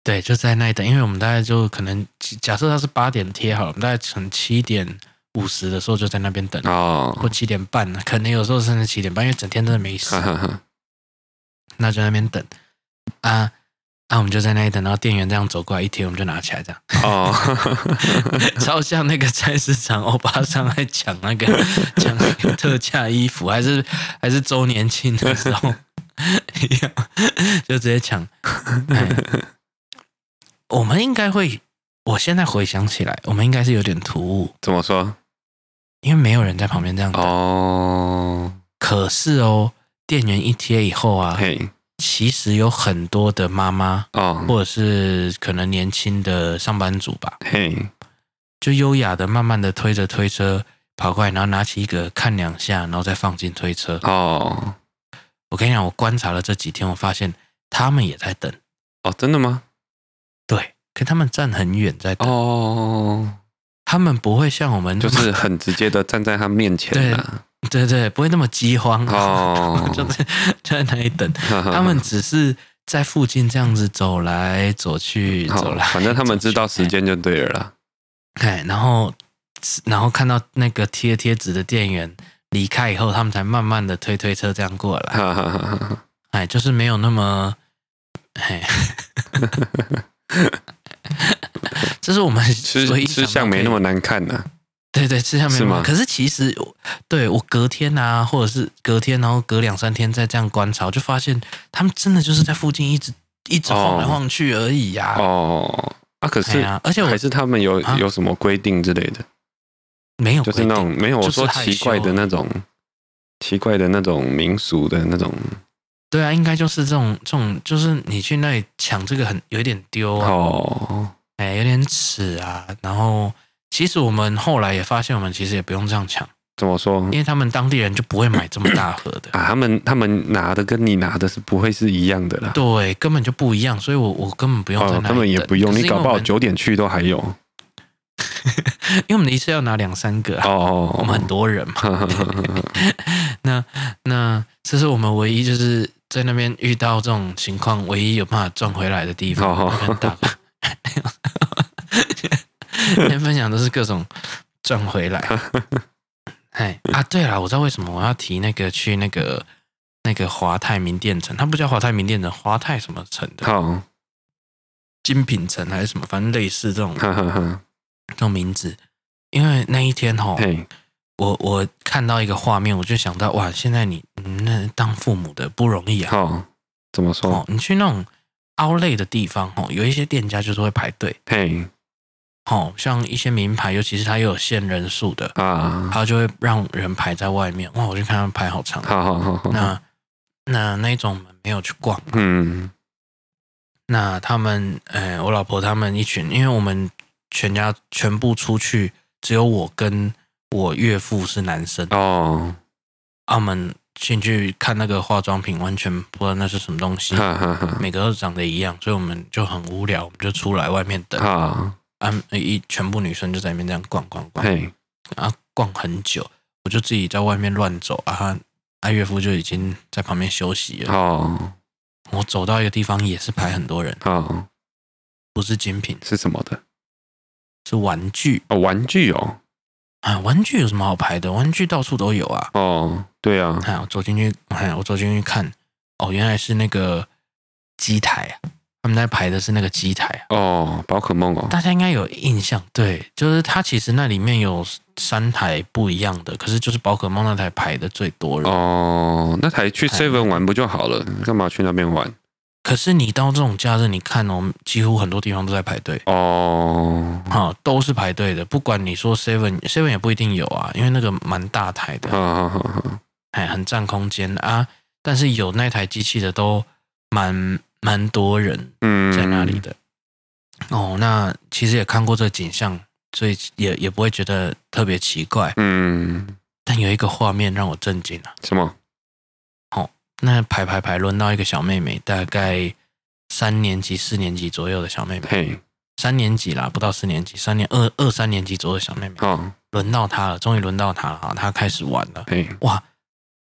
对，就在那里等，因为我们大概就可能假设它是八点贴好了，我们大概从七点五十的时候就在那边等哦，或七点半，可能有时候甚至七点半，因为整天真的没事，那就在那边等。啊，那、啊、我们就在那里等，然后店员这样走过来一贴，我们就拿起来这样哦，(laughs) 超像那个菜市场欧巴桑在抢那个抢那个特价衣服，还是还是周年庆的时候一样，就直接抢。我们应该会，我现在回想起来，我们应该是有点突兀。怎么说？因为没有人在旁边这样等。哦。可是哦，店员一贴以后啊，嘿，其实有很多的妈妈哦，或者是可能年轻的上班族吧，嘿，就优雅的、慢慢的推着推车跑过来，然后拿起一个看两下，然后再放进推车。哦。我跟你讲，我观察了这几天，我发现他们也在等。哦，真的吗？对，可他们站很远在等哦，他们不会像我们就是很直接的站在他面前，对 (laughs) 对对，不会那么饥荒哦，(laughs) 就在就在那里等，(laughs) 他们只是在附近这样子走来走去，走来，反正他们知道时间就对了啦。哎，然后然后看到那个贴贴纸的店员离开以后，他们才慢慢的推推车这样过来，哎，就是没有那么哎。这是我们吃吃相没那么难看呢。对对，吃相没那么难看。可是其实，对我隔天啊，或者是隔天，然后隔两三天再这样观察，我就发现他们真的就是在附近一直一直晃来晃去而已呀。哦，啊，可是，而且还是他们有有什么规定之类的？没有，就是那种没有我说奇怪的那种奇怪的那种民俗的那种。对啊，应该就是这种这种，就是你去那里抢这个很有一点丢啊，哦，哎，有点耻啊。然后其实我们后来也发现，我们其实也不用这样抢。怎么说？因为他们当地人就不会买这么大盒的啊，他们他们拿的跟你拿的是不会是一样的啦。对，根本就不一样，所以我我根本不用在那里等。根本也不用，你搞不好九点去都还有。(laughs) 因为我们一次要拿两三个啊，哦，我们很多人嘛。(laughs) 那那这是我们唯一就是。在那边遇到这种情况，唯一有办法赚回来的地方。Oh. (laughs) 今 (laughs) 天分享都是各种赚回来。(laughs) 哎啊，对了，我知道为什么我要提那个去那个那个华泰名店城，它不叫华泰名店城，华泰什么城的？Oh. 精品城还是什么？反正类似这种这种名字。因为那一天哈。我我看到一个画面，我就想到哇，现在你那当父母的不容易啊！哦，怎么说？哦，你去那种 outlet 的地方，哦，有一些店家就是会排队。嘿，哦，像一些名牌，尤其是它又有限人数的啊，它就会让人排在外面。哇，我就看他们排好长。好好好好。那那那种没有去逛。嗯。那他们，呃，我老婆他们一群，因为我们全家全部出去，只有我跟我岳父是男生哦。他们进去看那个化妆品，完全不知道那是什么东西，哈哈哈，每个都长得一样，所以我们就很无聊，我们就出来外面等。啊，一全部女生就在那边这样逛逛逛，嘿，啊，逛很久，我就自己在外面乱走啊，啊，岳父就已经在旁边休息了。哦。我走到一个地方也是排很多人啊，不是精品，是什么的？是玩具哦，玩具哦，啊，玩具有什么好排的？玩具到处都有啊。哦，对啊，哎，我走进去，哎，我走进去看，哦，原来是那个机台啊。他们在排的是那个机台哦，宝可梦哦，大家应该有印象，对，就是它其实那里面有三台不一样的，可是就是宝可梦那台排的最多人。哦，那台去 Seven 玩不就好了？干嘛去那边玩？可是你到这种假日，你看哦，几乎很多地方都在排队哦，好，都是排队的，不管你说 Seven Seven 也不一定有啊，因为那个蛮大台的，哎，很占空间啊，但是有那台机器的都蛮。蛮多人在那里的、嗯、哦，那其实也看过这个景象，所以也也不会觉得特别奇怪。嗯，但有一个画面让我震惊了。什么？哦，那排排排轮到一个小妹妹，大概三年级、四年级左右的小妹妹。嘿，三年级啦，不到四年级，三年二二三年级左右的小妹妹。哦，轮到她了，终于轮到她了，她开始玩了。嘿，哇，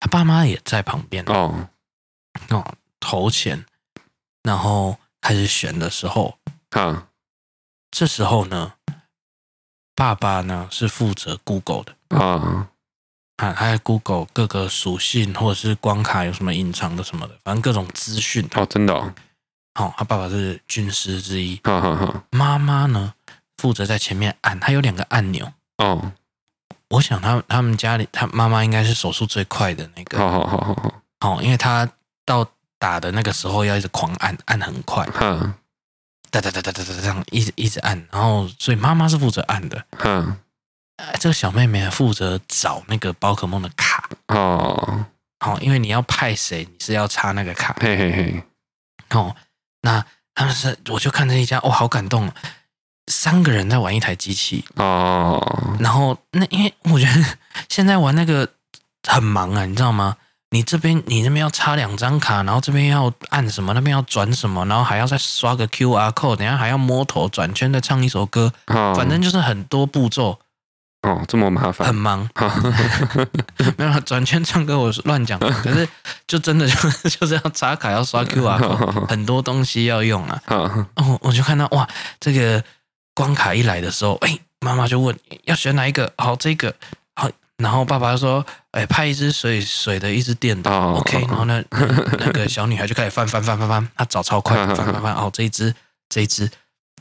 她爸妈也在旁边。哦，哦，投钱。然后开始选的时候，啊，这时候呢，爸爸呢是负责 Google 的啊，啊，他在 Google 各个属性或者是关卡有什么隐藏的什么的，反正各种资讯。哦，真的哦。好，他爸爸是军师之一。好好好。妈妈呢负责在前面按，他有两个按钮。哦，我想他他们家里他妈妈应该是手速最快的那个。好好好好好。好，因为他到。打的那个时候要一直狂按，按很快，嗯，哒哒哒哒哒哒这样一直一直按，然后所以妈妈是负责按的，嗯，这个小妹妹负责找那个宝可梦的卡，哦，好，因为你要派谁，你是要插那个卡，嘿嘿嘿，哦，那他们是我就看这一家，哦，好感动，三个人在玩一台机器，哦，然后那因为我觉得现在玩那个很忙啊，你知道吗？你这边你那边要插两张卡，然后这边要按什么，那边要转什么，然后还要再刷个 QR code，等下还要摸头转圈再唱一首歌，哦、反正就是很多步骤。哦，这么麻烦，很忙。哦、(laughs) 没有转圈唱歌，我乱讲，可是就真的就就是要插卡，要刷 QR code，哦、(laughs) 很多东西要用啊。哦，哦，我就看到哇，这个关卡一来的时候，哎，妈妈就问要选哪一个？好，这个好。然后爸爸就说：“哎，派一支水水的，一支电的。Oh, OK。然后呢，那那个小女孩就开始翻翻翻翻翻，她找超快，翻翻翻。(laughs) 哦，这一只，这一只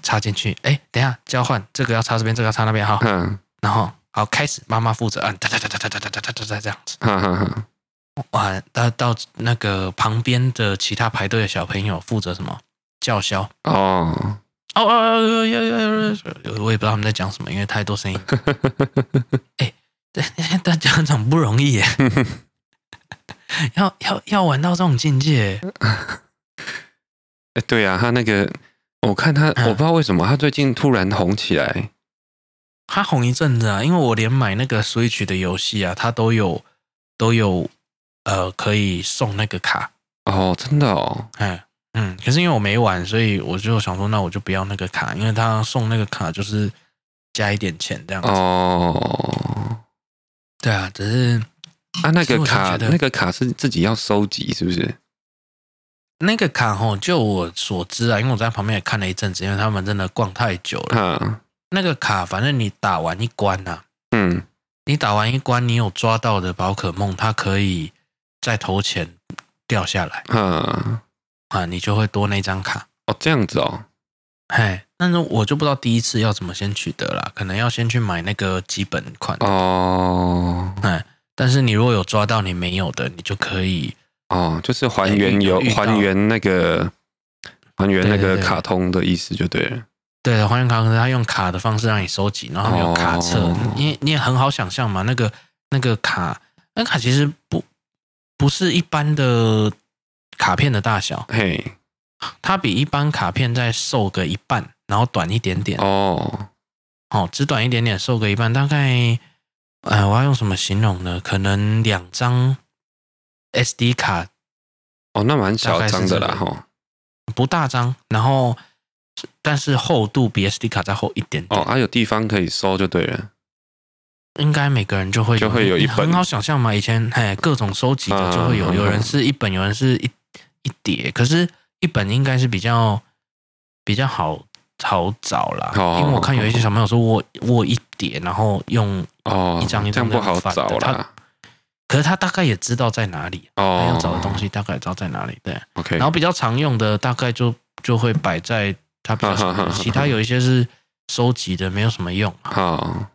插进去。哎，等一下交换，这个要插这边，这个要插那边哈。然后好开始，妈妈负责按，哒哒哒哒哒哒哒哒哒哒这样子。(laughs) 哇，到到那个旁边的其他排队的小朋友负责什么？叫嚣。哦哦哦，要要要，我也不知道他们在讲什么，因为太多声音。哎。”对，当家长不容易耶，(laughs) 要要要玩到这种境界。(laughs) 哎，对啊，他那个，我看他，我不知道为什么他最近突然红起来。他红一阵子啊，因为我连买那个 Switch 的游戏啊，他都有都有呃可以送那个卡。哦，真的哦。哎，嗯，可是因为我没玩，所以我就想说，那我就不要那个卡，因为他送那个卡就是加一点钱这样子。哦。对啊，只是啊，那个卡，那个卡是自己要收集，是不是？那个卡哦，就我所知啊，因为我在旁边也看了一阵子，因为他们真的逛太久了。嗯，那个卡，反正你打完一关呐，嗯，你打完一关，你有抓到的宝可梦，它可以在头前掉下来，嗯，啊，你就会多那张卡。哦，这样子哦。嘿，但是我就不知道第一次要怎么先取得啦，可能要先去买那个基本款哦。哎，但是你如果有抓到你没有的，你就可以哦，就是还原有还原那个还原那个卡通的意思就对了。对，还原卡通，他用卡的方式让你收集，然后有卡册，哦、你你也很好想象嘛。那个那个卡，那、卡其实不不是一般的卡片的大小，嘿，它比一般卡片再瘦个一半，然后短一点点。哦，哦，只短一点点，瘦个一半，大概，呃，我要用什么形容呢？可能两张 SD 卡。哦，那蛮小张的啦，哈，不大张，然后。但是厚度比 SD 卡再厚一点点哦，还、啊、有地方可以收就对了。应该每个人就会就会有一本，很好想象嘛。以前嘿，各种收集的就会有，有人是一本，有人是一一叠。可是，一本应该是比较比较好好找啦，因为我看有一些小朋友说握握一叠，然后用哦一张一张不好找啦。可是他大概也知道在哪里，他要找的东西大概也知道在哪里。对，OK。然后比较常用的大概就就会摆在。他比较少，(laughs) 其他有一些是收集的，没有什么用。好，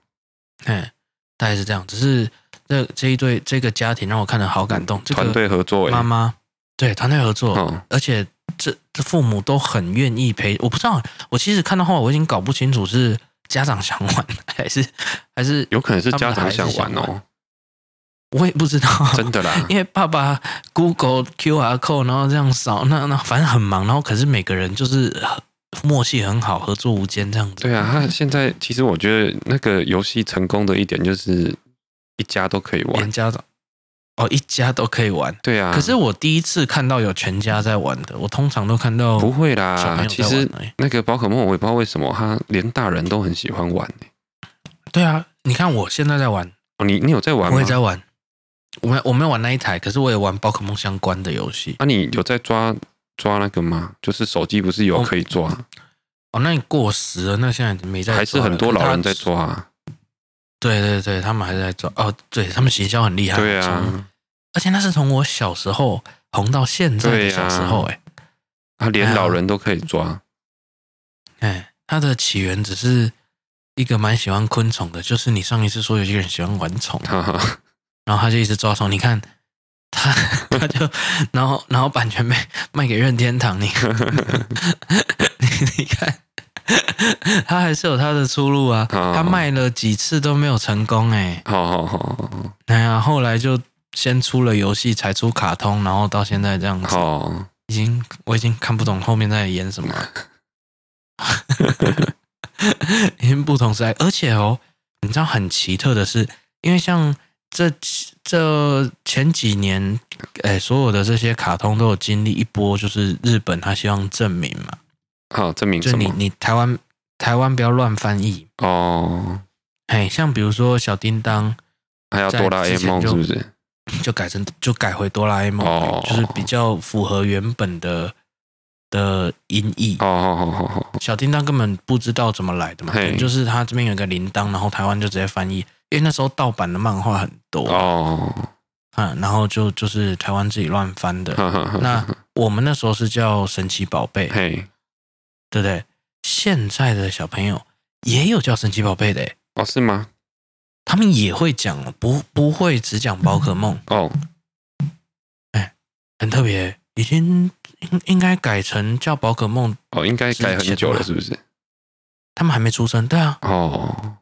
哎，大概是这样。只是这这一对这个家庭让我看了好感动。团队合作，妈妈对团队合作，而且这这父母都很愿意陪。我不知道，我其实看到后来我已经搞不清楚是家长想玩还是还是有可能是家长想玩哦。我也不知道，(laughs) 真的啦，因为爸爸 Google QR code，然后这样扫，那那反正很忙，然后可是每个人就是。默契很好，合作无间这样子。对啊，他现在其实我觉得那个游戏成功的一点就是一家都可以玩，连家长哦，一家都可以玩。对啊，可是我第一次看到有全家在玩的，我通常都看到不会啦。其实那个宝可梦我也不知道为什么，他连大人都很喜欢玩。对啊，你看我现在在玩哦，你你有在玩吗？我也在玩，我没我没有玩那一台，可是我也玩宝可梦相关的游戏。啊，你有在抓？抓那个吗？就是手机不是有可以抓？哦，哦，那你过时了，那现在没在抓。还是很多老人在抓啊。对对对，他们还在抓。哦，对他们行销很厉害。对啊，而且那是从我小时候红到现在的小时候，哎，他连老人都可以抓。哎，他的起源只是一个蛮喜欢昆虫的，就是你上一次说有些人喜欢玩虫，然后他就一直抓虫，你看。他 (laughs) 他就然后然后版权卖卖给任天堂，你 (laughs) 你你看，(laughs) 他还是有他的出路啊。他卖了几次都没有成功哎。好好好，哎呀，后来就先出了游戏，才出卡通，然后到现在这样子。哦，已经我已经看不懂后面在演什么了。(laughs) 已经不同时代，而且哦，你知道很奇特的是，因为像。这这前几年，哎，所有的这些卡通都有经历一波，就是日本他希望证明嘛，好证明什么？就你你台湾台湾不要乱翻译。哦，哎，像比如说小叮当，还有哆啦 A 梦是不是？就改成就改回哆啦 A 梦，哦，就是比较符合原本的的音译。哦哦哦哦，小叮当根本不知道怎么来的嘛，就是他这边有个铃铛，然后台湾就直接翻译。因为那时候盗版的漫画很多。哦，嗯，然后就就是台湾自己乱翻的。那我们那时候是叫神奇宝贝，嘿，对不对？现在的小朋友也有叫神奇宝贝的，哦，是吗？他们也会讲，不不会只讲宝可梦哦。哎，很特别，已经应应该改成叫宝可梦哦，应该改很久了，是不是？他们还没出生，对啊，哦。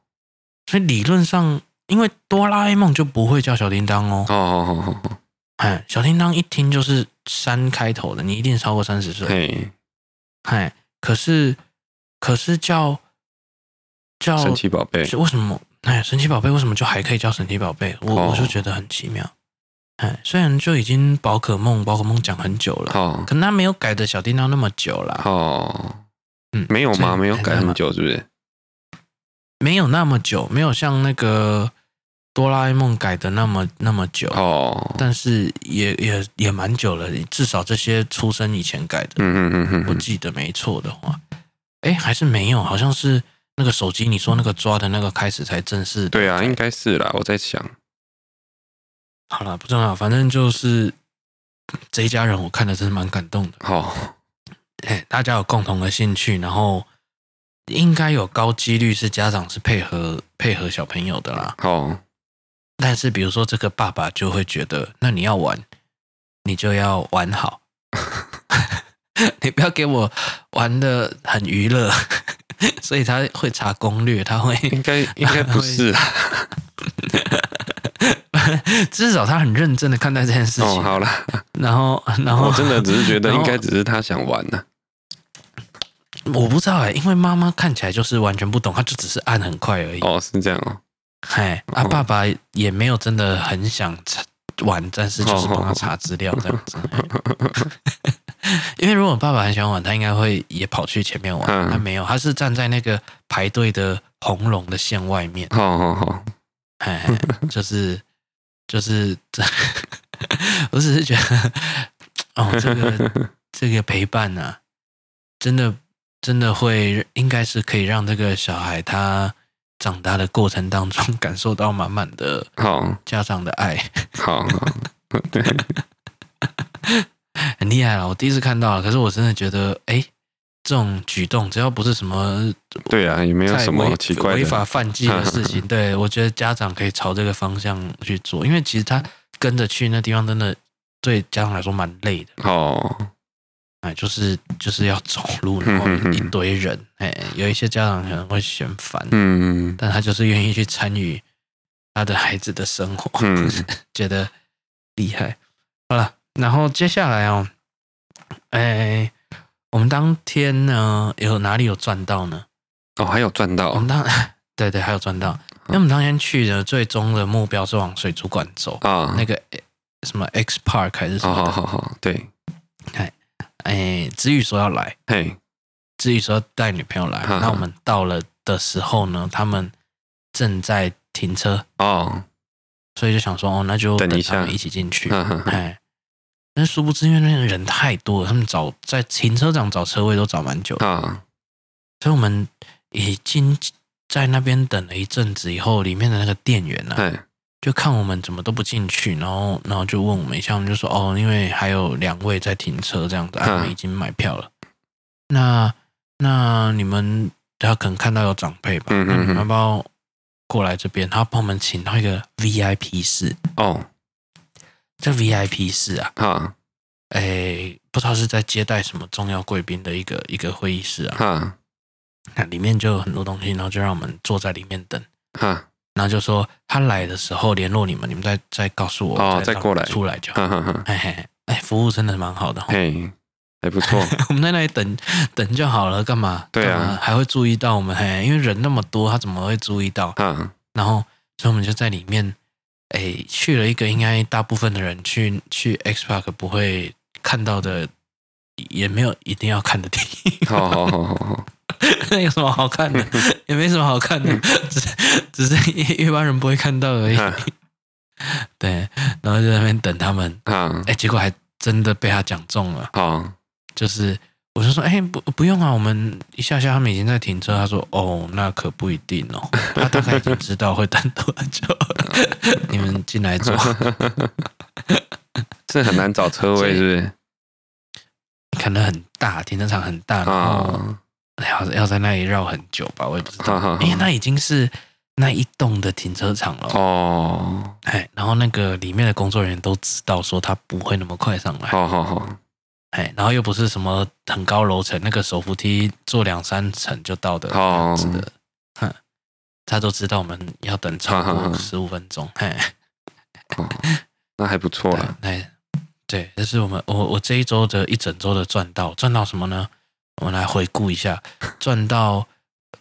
所以理论上，因为哆啦 A 梦就不会叫小叮当哦。哦哦哦哦，哎，小叮当一听就是三开头的，你一定超过三十岁。嘿，哎，可是可是叫叫神奇宝贝，为什么？哎，神奇宝贝为什么就还可以叫神奇宝贝？我、哦、我就觉得很奇妙。哎，虽然就已经宝可梦宝可梦讲很久了，哦，可能他没有改的小叮当那么久了。哦，嗯，没有吗？没有改很久，是不是？没有那么久，没有像那个哆啦 A 梦改的那么那么久。哦，但是也也也蛮久了，至少这些出生以前改的，嗯嗯嗯嗯，我记得没错的话，哎，还是没有，好像是那个手机你说那个抓的那个开始才正式，对啊，应该是啦，我在想，好了，不重要，反正就是这一家人，我看的真是蛮感动的，哦，哎，大家有共同的兴趣，然后。应该有高几率是家长是配合配合小朋友的啦。哦，但是比如说这个爸爸就会觉得，那你要玩，你就要玩好，(laughs) 你不要给我玩的很娱乐，所以他会查攻略，他会应该 (laughs) 应该不是啊，(laughs) 至少他很认真的看待这件事情。哦，好了，然后然后我真的只是觉得应该只是他想玩呢、啊，我不知道哎、欸，因为妈妈看起来就是完全不懂，她就只是按很快而已。哦，是这样哦。嗨，啊，爸爸也没有真的很想玩，但是就是帮他查资料这样子。(laughs) (laughs) 因为如果爸爸很喜欢玩，他应该会也跑去前面玩。他没有，他是站在那个排队的红龙的线外面。好好好，哎，就是就是这，(laughs) 我只是觉得，哦，这个这个陪伴啊，真的真的会应该是可以让这个小孩他。长大的过程当中，(laughs) 感受到满满的好家长的爱，好，好，好，对，(laughs) 很厉害了。我第一次看到，可是我真的觉得，哎，这种举动只要不是什么，对啊，也没有什么奇怪的违法犯纪的事情。(laughs) 对，我觉得家长可以朝这个方向去做，因为其实他跟着去那地方，真的对家长来说蛮累的。哦。哎，就是就是要走路，然后一堆人，哎，有一些家长可能会嫌烦，嗯，但他就是愿意去参与他的孩子的生活，嗯，(laughs) 觉得厉害。好了，然后接下来哦，哎，我们当天呢有哪里有赚到呢？哦，还有赚到，我们当 (laughs) 对对还有赚到，因为我们当天去的最终的目标是往水族馆走啊，那个什么 X Park 还是什么？好好好，对，哎。哎，子宇说要来，嘿，子宇说带女朋友来，那我们到了的时候呢，他们正在停车哦，所以就想说哦，那就等一下一起进去，哎，但殊不知因为那个人太多了，他们找在停车场找车位都找蛮久啊，所以我们已经在那边等了一阵子以后，里面的那个店员呢。就看我们怎么都不进去，然后，然后就问我们一下，我们就说哦，因为还有两位在停车这样子，我们已经买票了。那那你们他可能看到有长辈吧？那你们要不要过来这边？他帮我们请到一个 VIP 室哦。这 VIP 室啊，啊，哎，不知道是在接待什么重要贵宾的一个一个会议室啊。那里面就有很多东西，然后就让我们坐在里面等。然后就说他来的时候联络你们，你们再再告诉我，哦，再过来出来就好。(laughs) 嘿嘿，哎，服务真的蛮好的，嘿，还不错。(laughs) 我们在那里等等就好了，干嘛？对啊，还会注意到我们，嘿，因为人那么多，他怎么会注意到？嗯。然后，所以我们就在里面，哎，去了一个应该大部分的人去去 X Park 不会看到的，也没有一定要看的地方。好好好好。那 (laughs) 有什么好看的？(laughs) 也没什么好看的，只只是一般人不会看到而已。(laughs) 对，然后就在那边等他们。啊，哎，结果还真的被他讲中了。啊，就是我就说，哎，不不用啊，我们一下下他们已经在停车。他说，哦，那可不一定哦，他大概已经知道会等多久了。你们进来坐。这很难找车位，是不是？可能很大，停车场很大，然后。要要在那里绕很久吧，我也不知道。哎，那已经是那一栋的停车场了哦。哎，然后那个里面的工作人员都知道，说他不会那么快上来。好好好。哎，然后又不是什么很高楼层，那个手扶梯坐两三层就到的样子的。哼，他都知道我们要等超过十五分钟。嘿，那还不错对，这是我们我我这一周的一整周的赚到，赚到什么呢？我们来回顾一下，赚到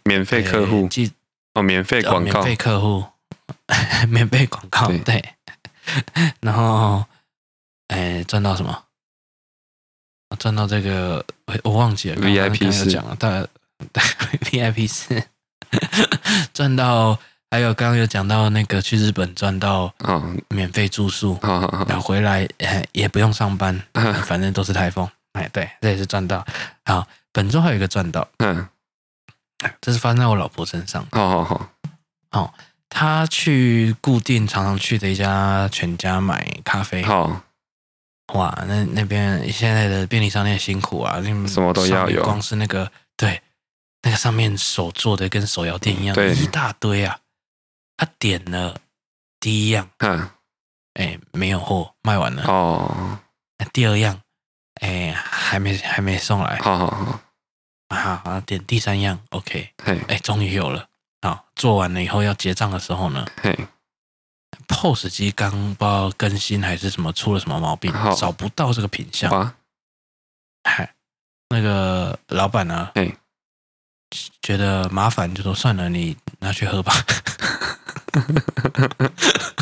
免费客户，记哦，免费广告，免费客户，(laughs) 免费广告，对。(laughs) 然后，哎，赚到什么？赚到这个，我忘记了，VIP 是讲了，大对 VIP 是赚到，还有刚刚有讲到那个去日本赚到免费住宿，然后回来也不用上班，(laughs) 反正都是台风，哎，对，这也是赚到，好。本周还有一个赚到，嗯，这是发生在我老婆身上。好好好，好，她去固定常常去的一家全家买咖啡。好，哇，那那边现在的便利商店辛苦啊，什么都要有，光是那个对，那个上面手做的跟手摇店一样，对，一大堆啊。他点了第一样，嗯，哎，没有货，卖完了。哦。第二样，哎，还没还没送来。好好好，好好点第三样，OK。嘿，哎，终于有了。好，做完了以后要结账的时候呢，嘿，POS 机刚不知道更新还是什么出了什么毛病，找不到这个品相。嗨，那个老板呢？哎，觉得麻烦就说算了，你拿去喝吧。(laughs)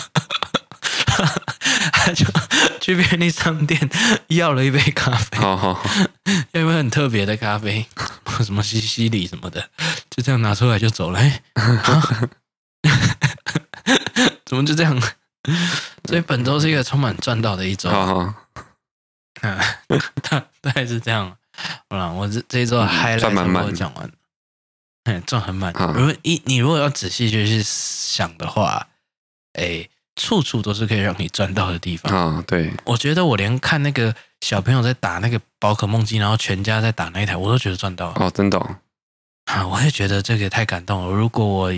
去便利商店 (laughs) 要了一杯咖啡，好好好，(laughs) 要一杯很特别的咖啡，(laughs) 什么西西里什么的，就这样拿出来就走了。哎，怎么就这样？所以本周是一个充满赚到的一周。好好，嗯，大大概是这样。好了，我这这一周 highlight 全部讲完了。嗯，赚很满。如果一你如果要仔细去想的话，哎。处处都是可以让你赚到的地方啊、哦！对，我觉得我连看那个小朋友在打那个宝可梦机，然后全家在打那一台，我都觉得赚到了哦，真的、哦、啊！我也觉得这个也太感动了。如果我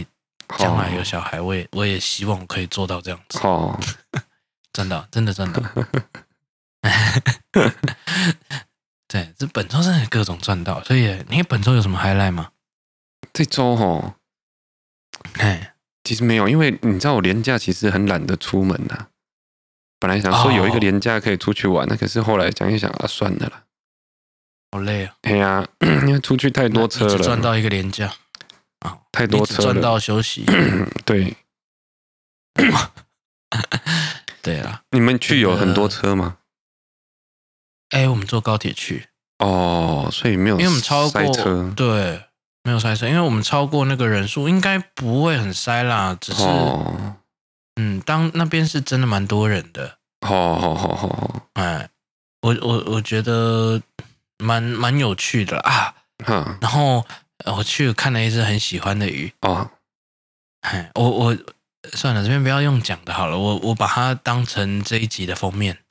将来有小孩，我也我也希望可以做到这样子哦，赚到真的赚到。(laughs) 对，这本周真的各种赚到，所以你本周有什么 highlight 吗？这周哦，哎。其实没有，因为你知道我廉假其实很懒得出门呐、啊。本来想说有一个廉假可以出去玩的、啊，可是后来想一想啊，算了啦，好累啊。对呀，因 (clears throat) 为出去太多车了，赚到一个连假啊，太多车了，赚到休息。(clears throat) 对，(coughs) 对啊，你们去有很多车吗？哎，我们坐高铁去哦，所以没有，因为我们超过车，对。没有塞车，因为我们超过那个人数，应该不会很塞啦。只是，哦、嗯，当那边是真的蛮多人的。好好好好好，哎，我我我觉得蛮蛮有趣的啊。哈，然后我去看了一只很喜欢的鱼。哦，哎，我我算了，这边不要用讲的好了，我我把它当成这一集的封面。(laughs)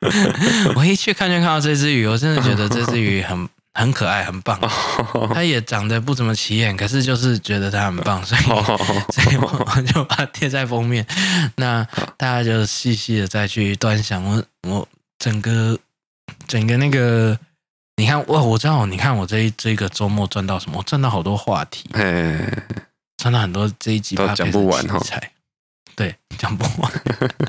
(laughs) 我一去看就看到这只鱼，我真的觉得这只鱼很。很可爱，很棒。他也长得不怎么起眼，可是就是觉得他很棒，所以所以我就把它贴在封面。那大家就细细的再去端详我我整个整个那个，你看哇，我知道，你看我这一这一个周末赚到什么？我赚到好多话题，赚到很多这一集讲不完哈。对，讲不完，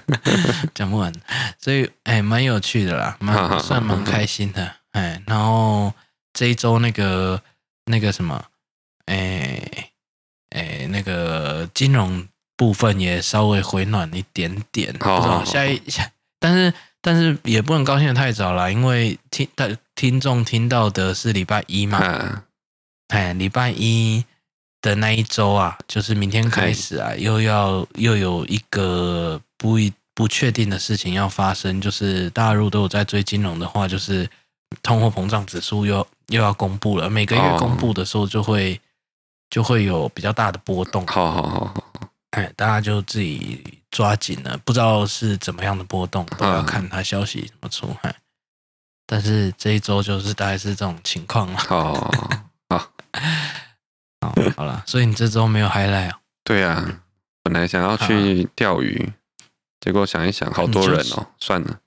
(laughs) 讲不完，所以哎，蛮有趣的啦，蛮算蛮开心的，哎，然后。这一周那个那个什么，哎哎，那个金融部分也稍微回暖一点点。好，好，好，下一下，但是但是也不能高兴的太早了，因为听的听众听到的是礼拜一嘛。嗯。哎，礼拜一的那一周啊，就是明天开始啊，又要又有一个不一不确定的事情要发生，就是大家如果都有在追金融的话，就是通货膨胀指数又。又要公布了，每个月公布的时候就会、oh. 就会有比较大的波动。好好好好，哎，大家就自己抓紧了，不知道是怎么样的波动，都要看他消息怎么出。哎、oh.，但是这一周就是大概是这种情况了。好好好，好了，(laughs) 所以你这周没有 highlight 啊？对啊，本来想要去钓鱼，结果想一想，好多人哦，算了。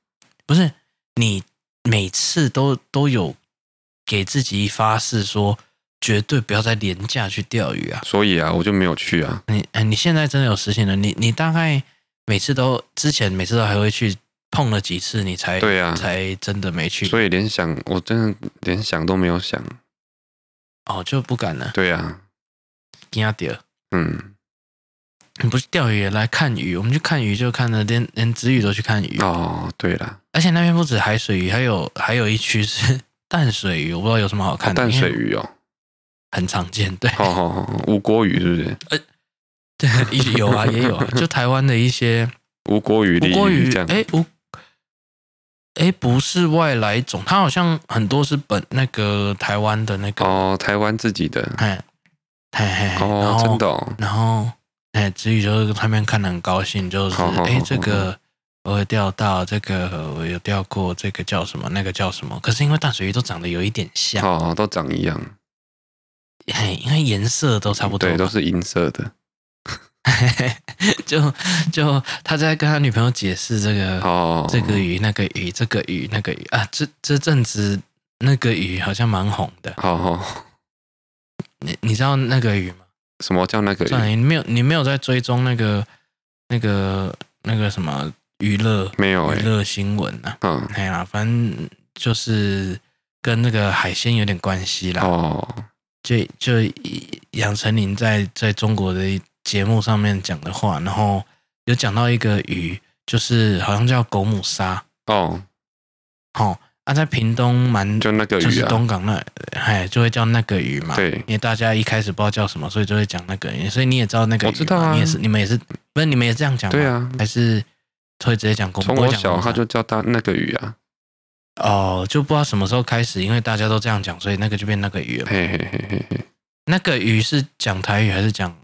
不是你每次都都有。给自己发誓说，绝对不要再廉价去钓鱼啊！所以啊，我就没有去啊。你哎，你现在真的有实行了？你你大概每次都之前每次都还会去碰了几次，你才对啊，才真的没去。所以连想，我真的连想都没有想。哦，就不敢了。对啊，惊掉。嗯，你不是钓鱼也来看鱼？我们去看鱼就看了，连连子鱼都去看鱼。哦，对了，而且那边不止海水鱼，还有还有一区是。(laughs) 淡水鱼我不知道有什么好看的，淡水鱼哦，很常见，对，好好好，吴郭鱼是不是？呃，(laughs) 对，有啊，(laughs) 也有啊，就台湾的一些吴郭鱼，吴郭鱼，哎，吴，哎，不是外来种，它好像很多是本那个台湾的那个哦，台湾自己的，哎，嘿嘿，哦，真的，哦，然后，哎，子宇就是他们看的很高兴，就是哎，这个。我有钓到这个，我有钓过这个叫什么？那个叫什么？可是因为淡水鱼都长得有一点像，哦，都长一样，嘿，因为颜色都差不多，对，都是银色的，(laughs) 就就他在跟他女朋友解释这个哦，这个鱼那个鱼这个鱼那个鱼啊，这这阵子那个鱼好像蛮红的。好好，你你知道那个鱼吗？什么叫那个？算了，你没有你没有在追踪那个那个那个什么娱乐没有欸娱乐新闻啊？嗯，哎呀，反正就是跟那个海鲜有点关系啦。哦，就就杨丞琳在在中国的节目上面讲的话，然后有讲到一个鱼，就是好像叫狗母鲨哦，哦，啊，在屏东蛮就那个就是鱼啊，东港那，哎，就会叫那个鱼嘛。对因为大家一开始不知道叫什么，所以就会讲那个鱼，所以你也知道那个鱼，我知道啊你也是，你们也是，不是你们也这样讲吗？对啊，还是会直接讲公？从我小他就叫他那个鱼啊，哦，就不知道什么时候开始，因为大家都这样讲，所以那个就变那个鱼了嘛。嘿嘿嘿嘿嘿，那个鱼是讲台语还是讲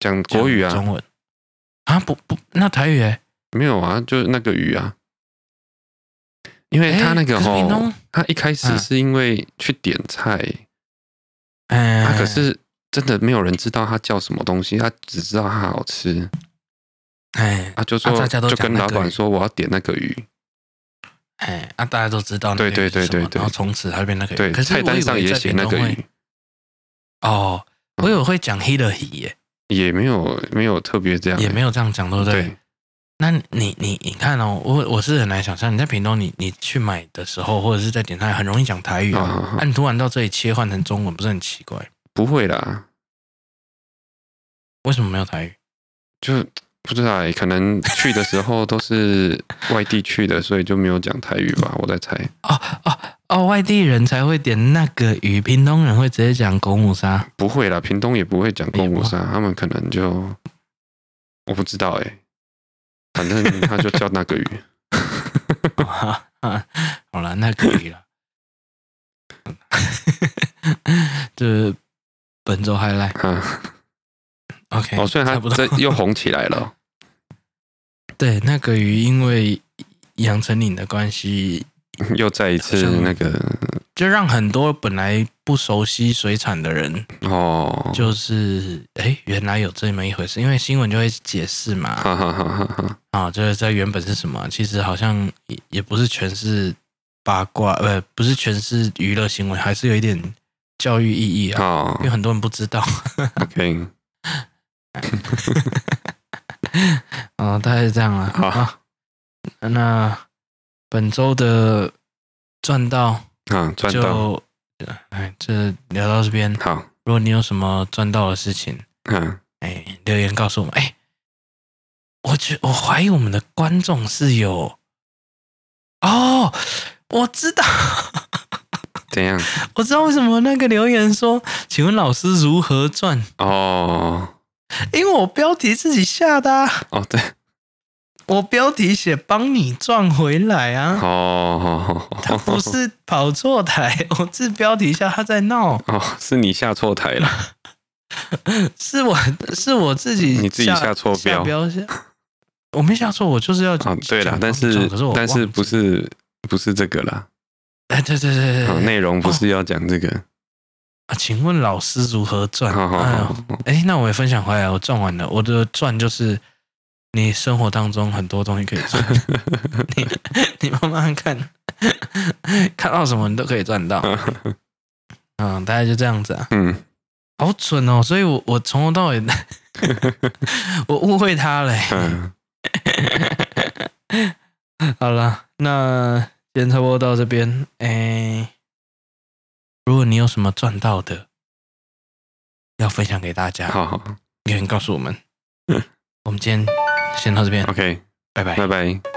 讲国语啊，中文啊？不不，那台语哎，没有啊，就是那个鱼啊，因为他那个诶可是屏吼东，他一开始是因为去点菜，哎、他可是真的没有人知道他叫什么东西，他只知道他好吃，哎他就说啊大家都就跟老板说我要点那个鱼，哎，啊，大家都知道那个对对对对对。然后从此他就变那个鱼。对，菜单上也写那个鱼，哦，我有会讲黑的鱼耶，也没有没有特别这样，也没有这样讲，对不对？对，那你你你看哦，我我是很难想象你在屏东你你去买的时候，或者是在点菜，很容易讲台语啊，啊啊，你突然到这里切换成中文，不是很奇怪？不会啦，为什么没有台语？就不知道欸，可能去的时候都是外地去的，所以就没有讲台语吧，我在猜。哦哦哦，外地人才会点那个鱼，屏东人会直接讲狗母沙。不会啦，屏东也不会讲公母沙，他们可能就我不知道哎、欸，反正他就叫那个鱼。(laughs) 好了，那可以了。(laughs) 这本周 highlight。哈 OK，哦，虽然差不多他这又红起来了哦，(laughs) 对那个鱼，因为杨丞琳的关系，(laughs) 又再一次那个就让很多本来不熟悉水产的人，哦，就是哎，原来有这么一回事。因为新闻就会解释嘛，哈哈哈哈哈，啊，就是在原本是什么？其实好像也也不是全是八卦，呃，不是全是娱乐新闻，还是有一点教育意义啊。因为哦很多人不知道。(laughs) OK，啊，(laughs) 大概是这样了。好啊，那本周的赚到啊，赚到，就，哎，这聊到这边。好，如果你有什么赚到的事情，嗯，哎，留言告诉我们。哎，我觉我怀疑我们的观众是有，哦，我知道，(laughs) 怎样？(laughs) 我知道为什么那个留言说，请问老师如何赚？哦，因为我标题自己下的啊。哦，对，我标题写帮你赚回来啊，哦，他不是跑错台，(laughs) 我这标题下他在闹，哦，是你下错台了，(laughs) 是我是我自己你自己下错标。下标下，我没下错，我就是要哦，对了，但是可是但是不是不是这个啦，哎对对对对内容不是要讲这个，啊，请问老师如何赚？哎呦好，哎，那我也分享回来，我赚完了，我的赚就是你生活当中很多东西可以赚，(laughs) 你你慢慢看，(laughs) 看到什么你都可以赚到，(laughs) 嗯，大概就这样子啊。嗯，好准哦！所以我我从头到尾，我误会他了欸。嗯，好了，那今天差不多到这边。哎，如果你有什么赚到的，要分享给大家，好好留言告诉我们。我们今天先到这边，，OK，拜拜。拜拜。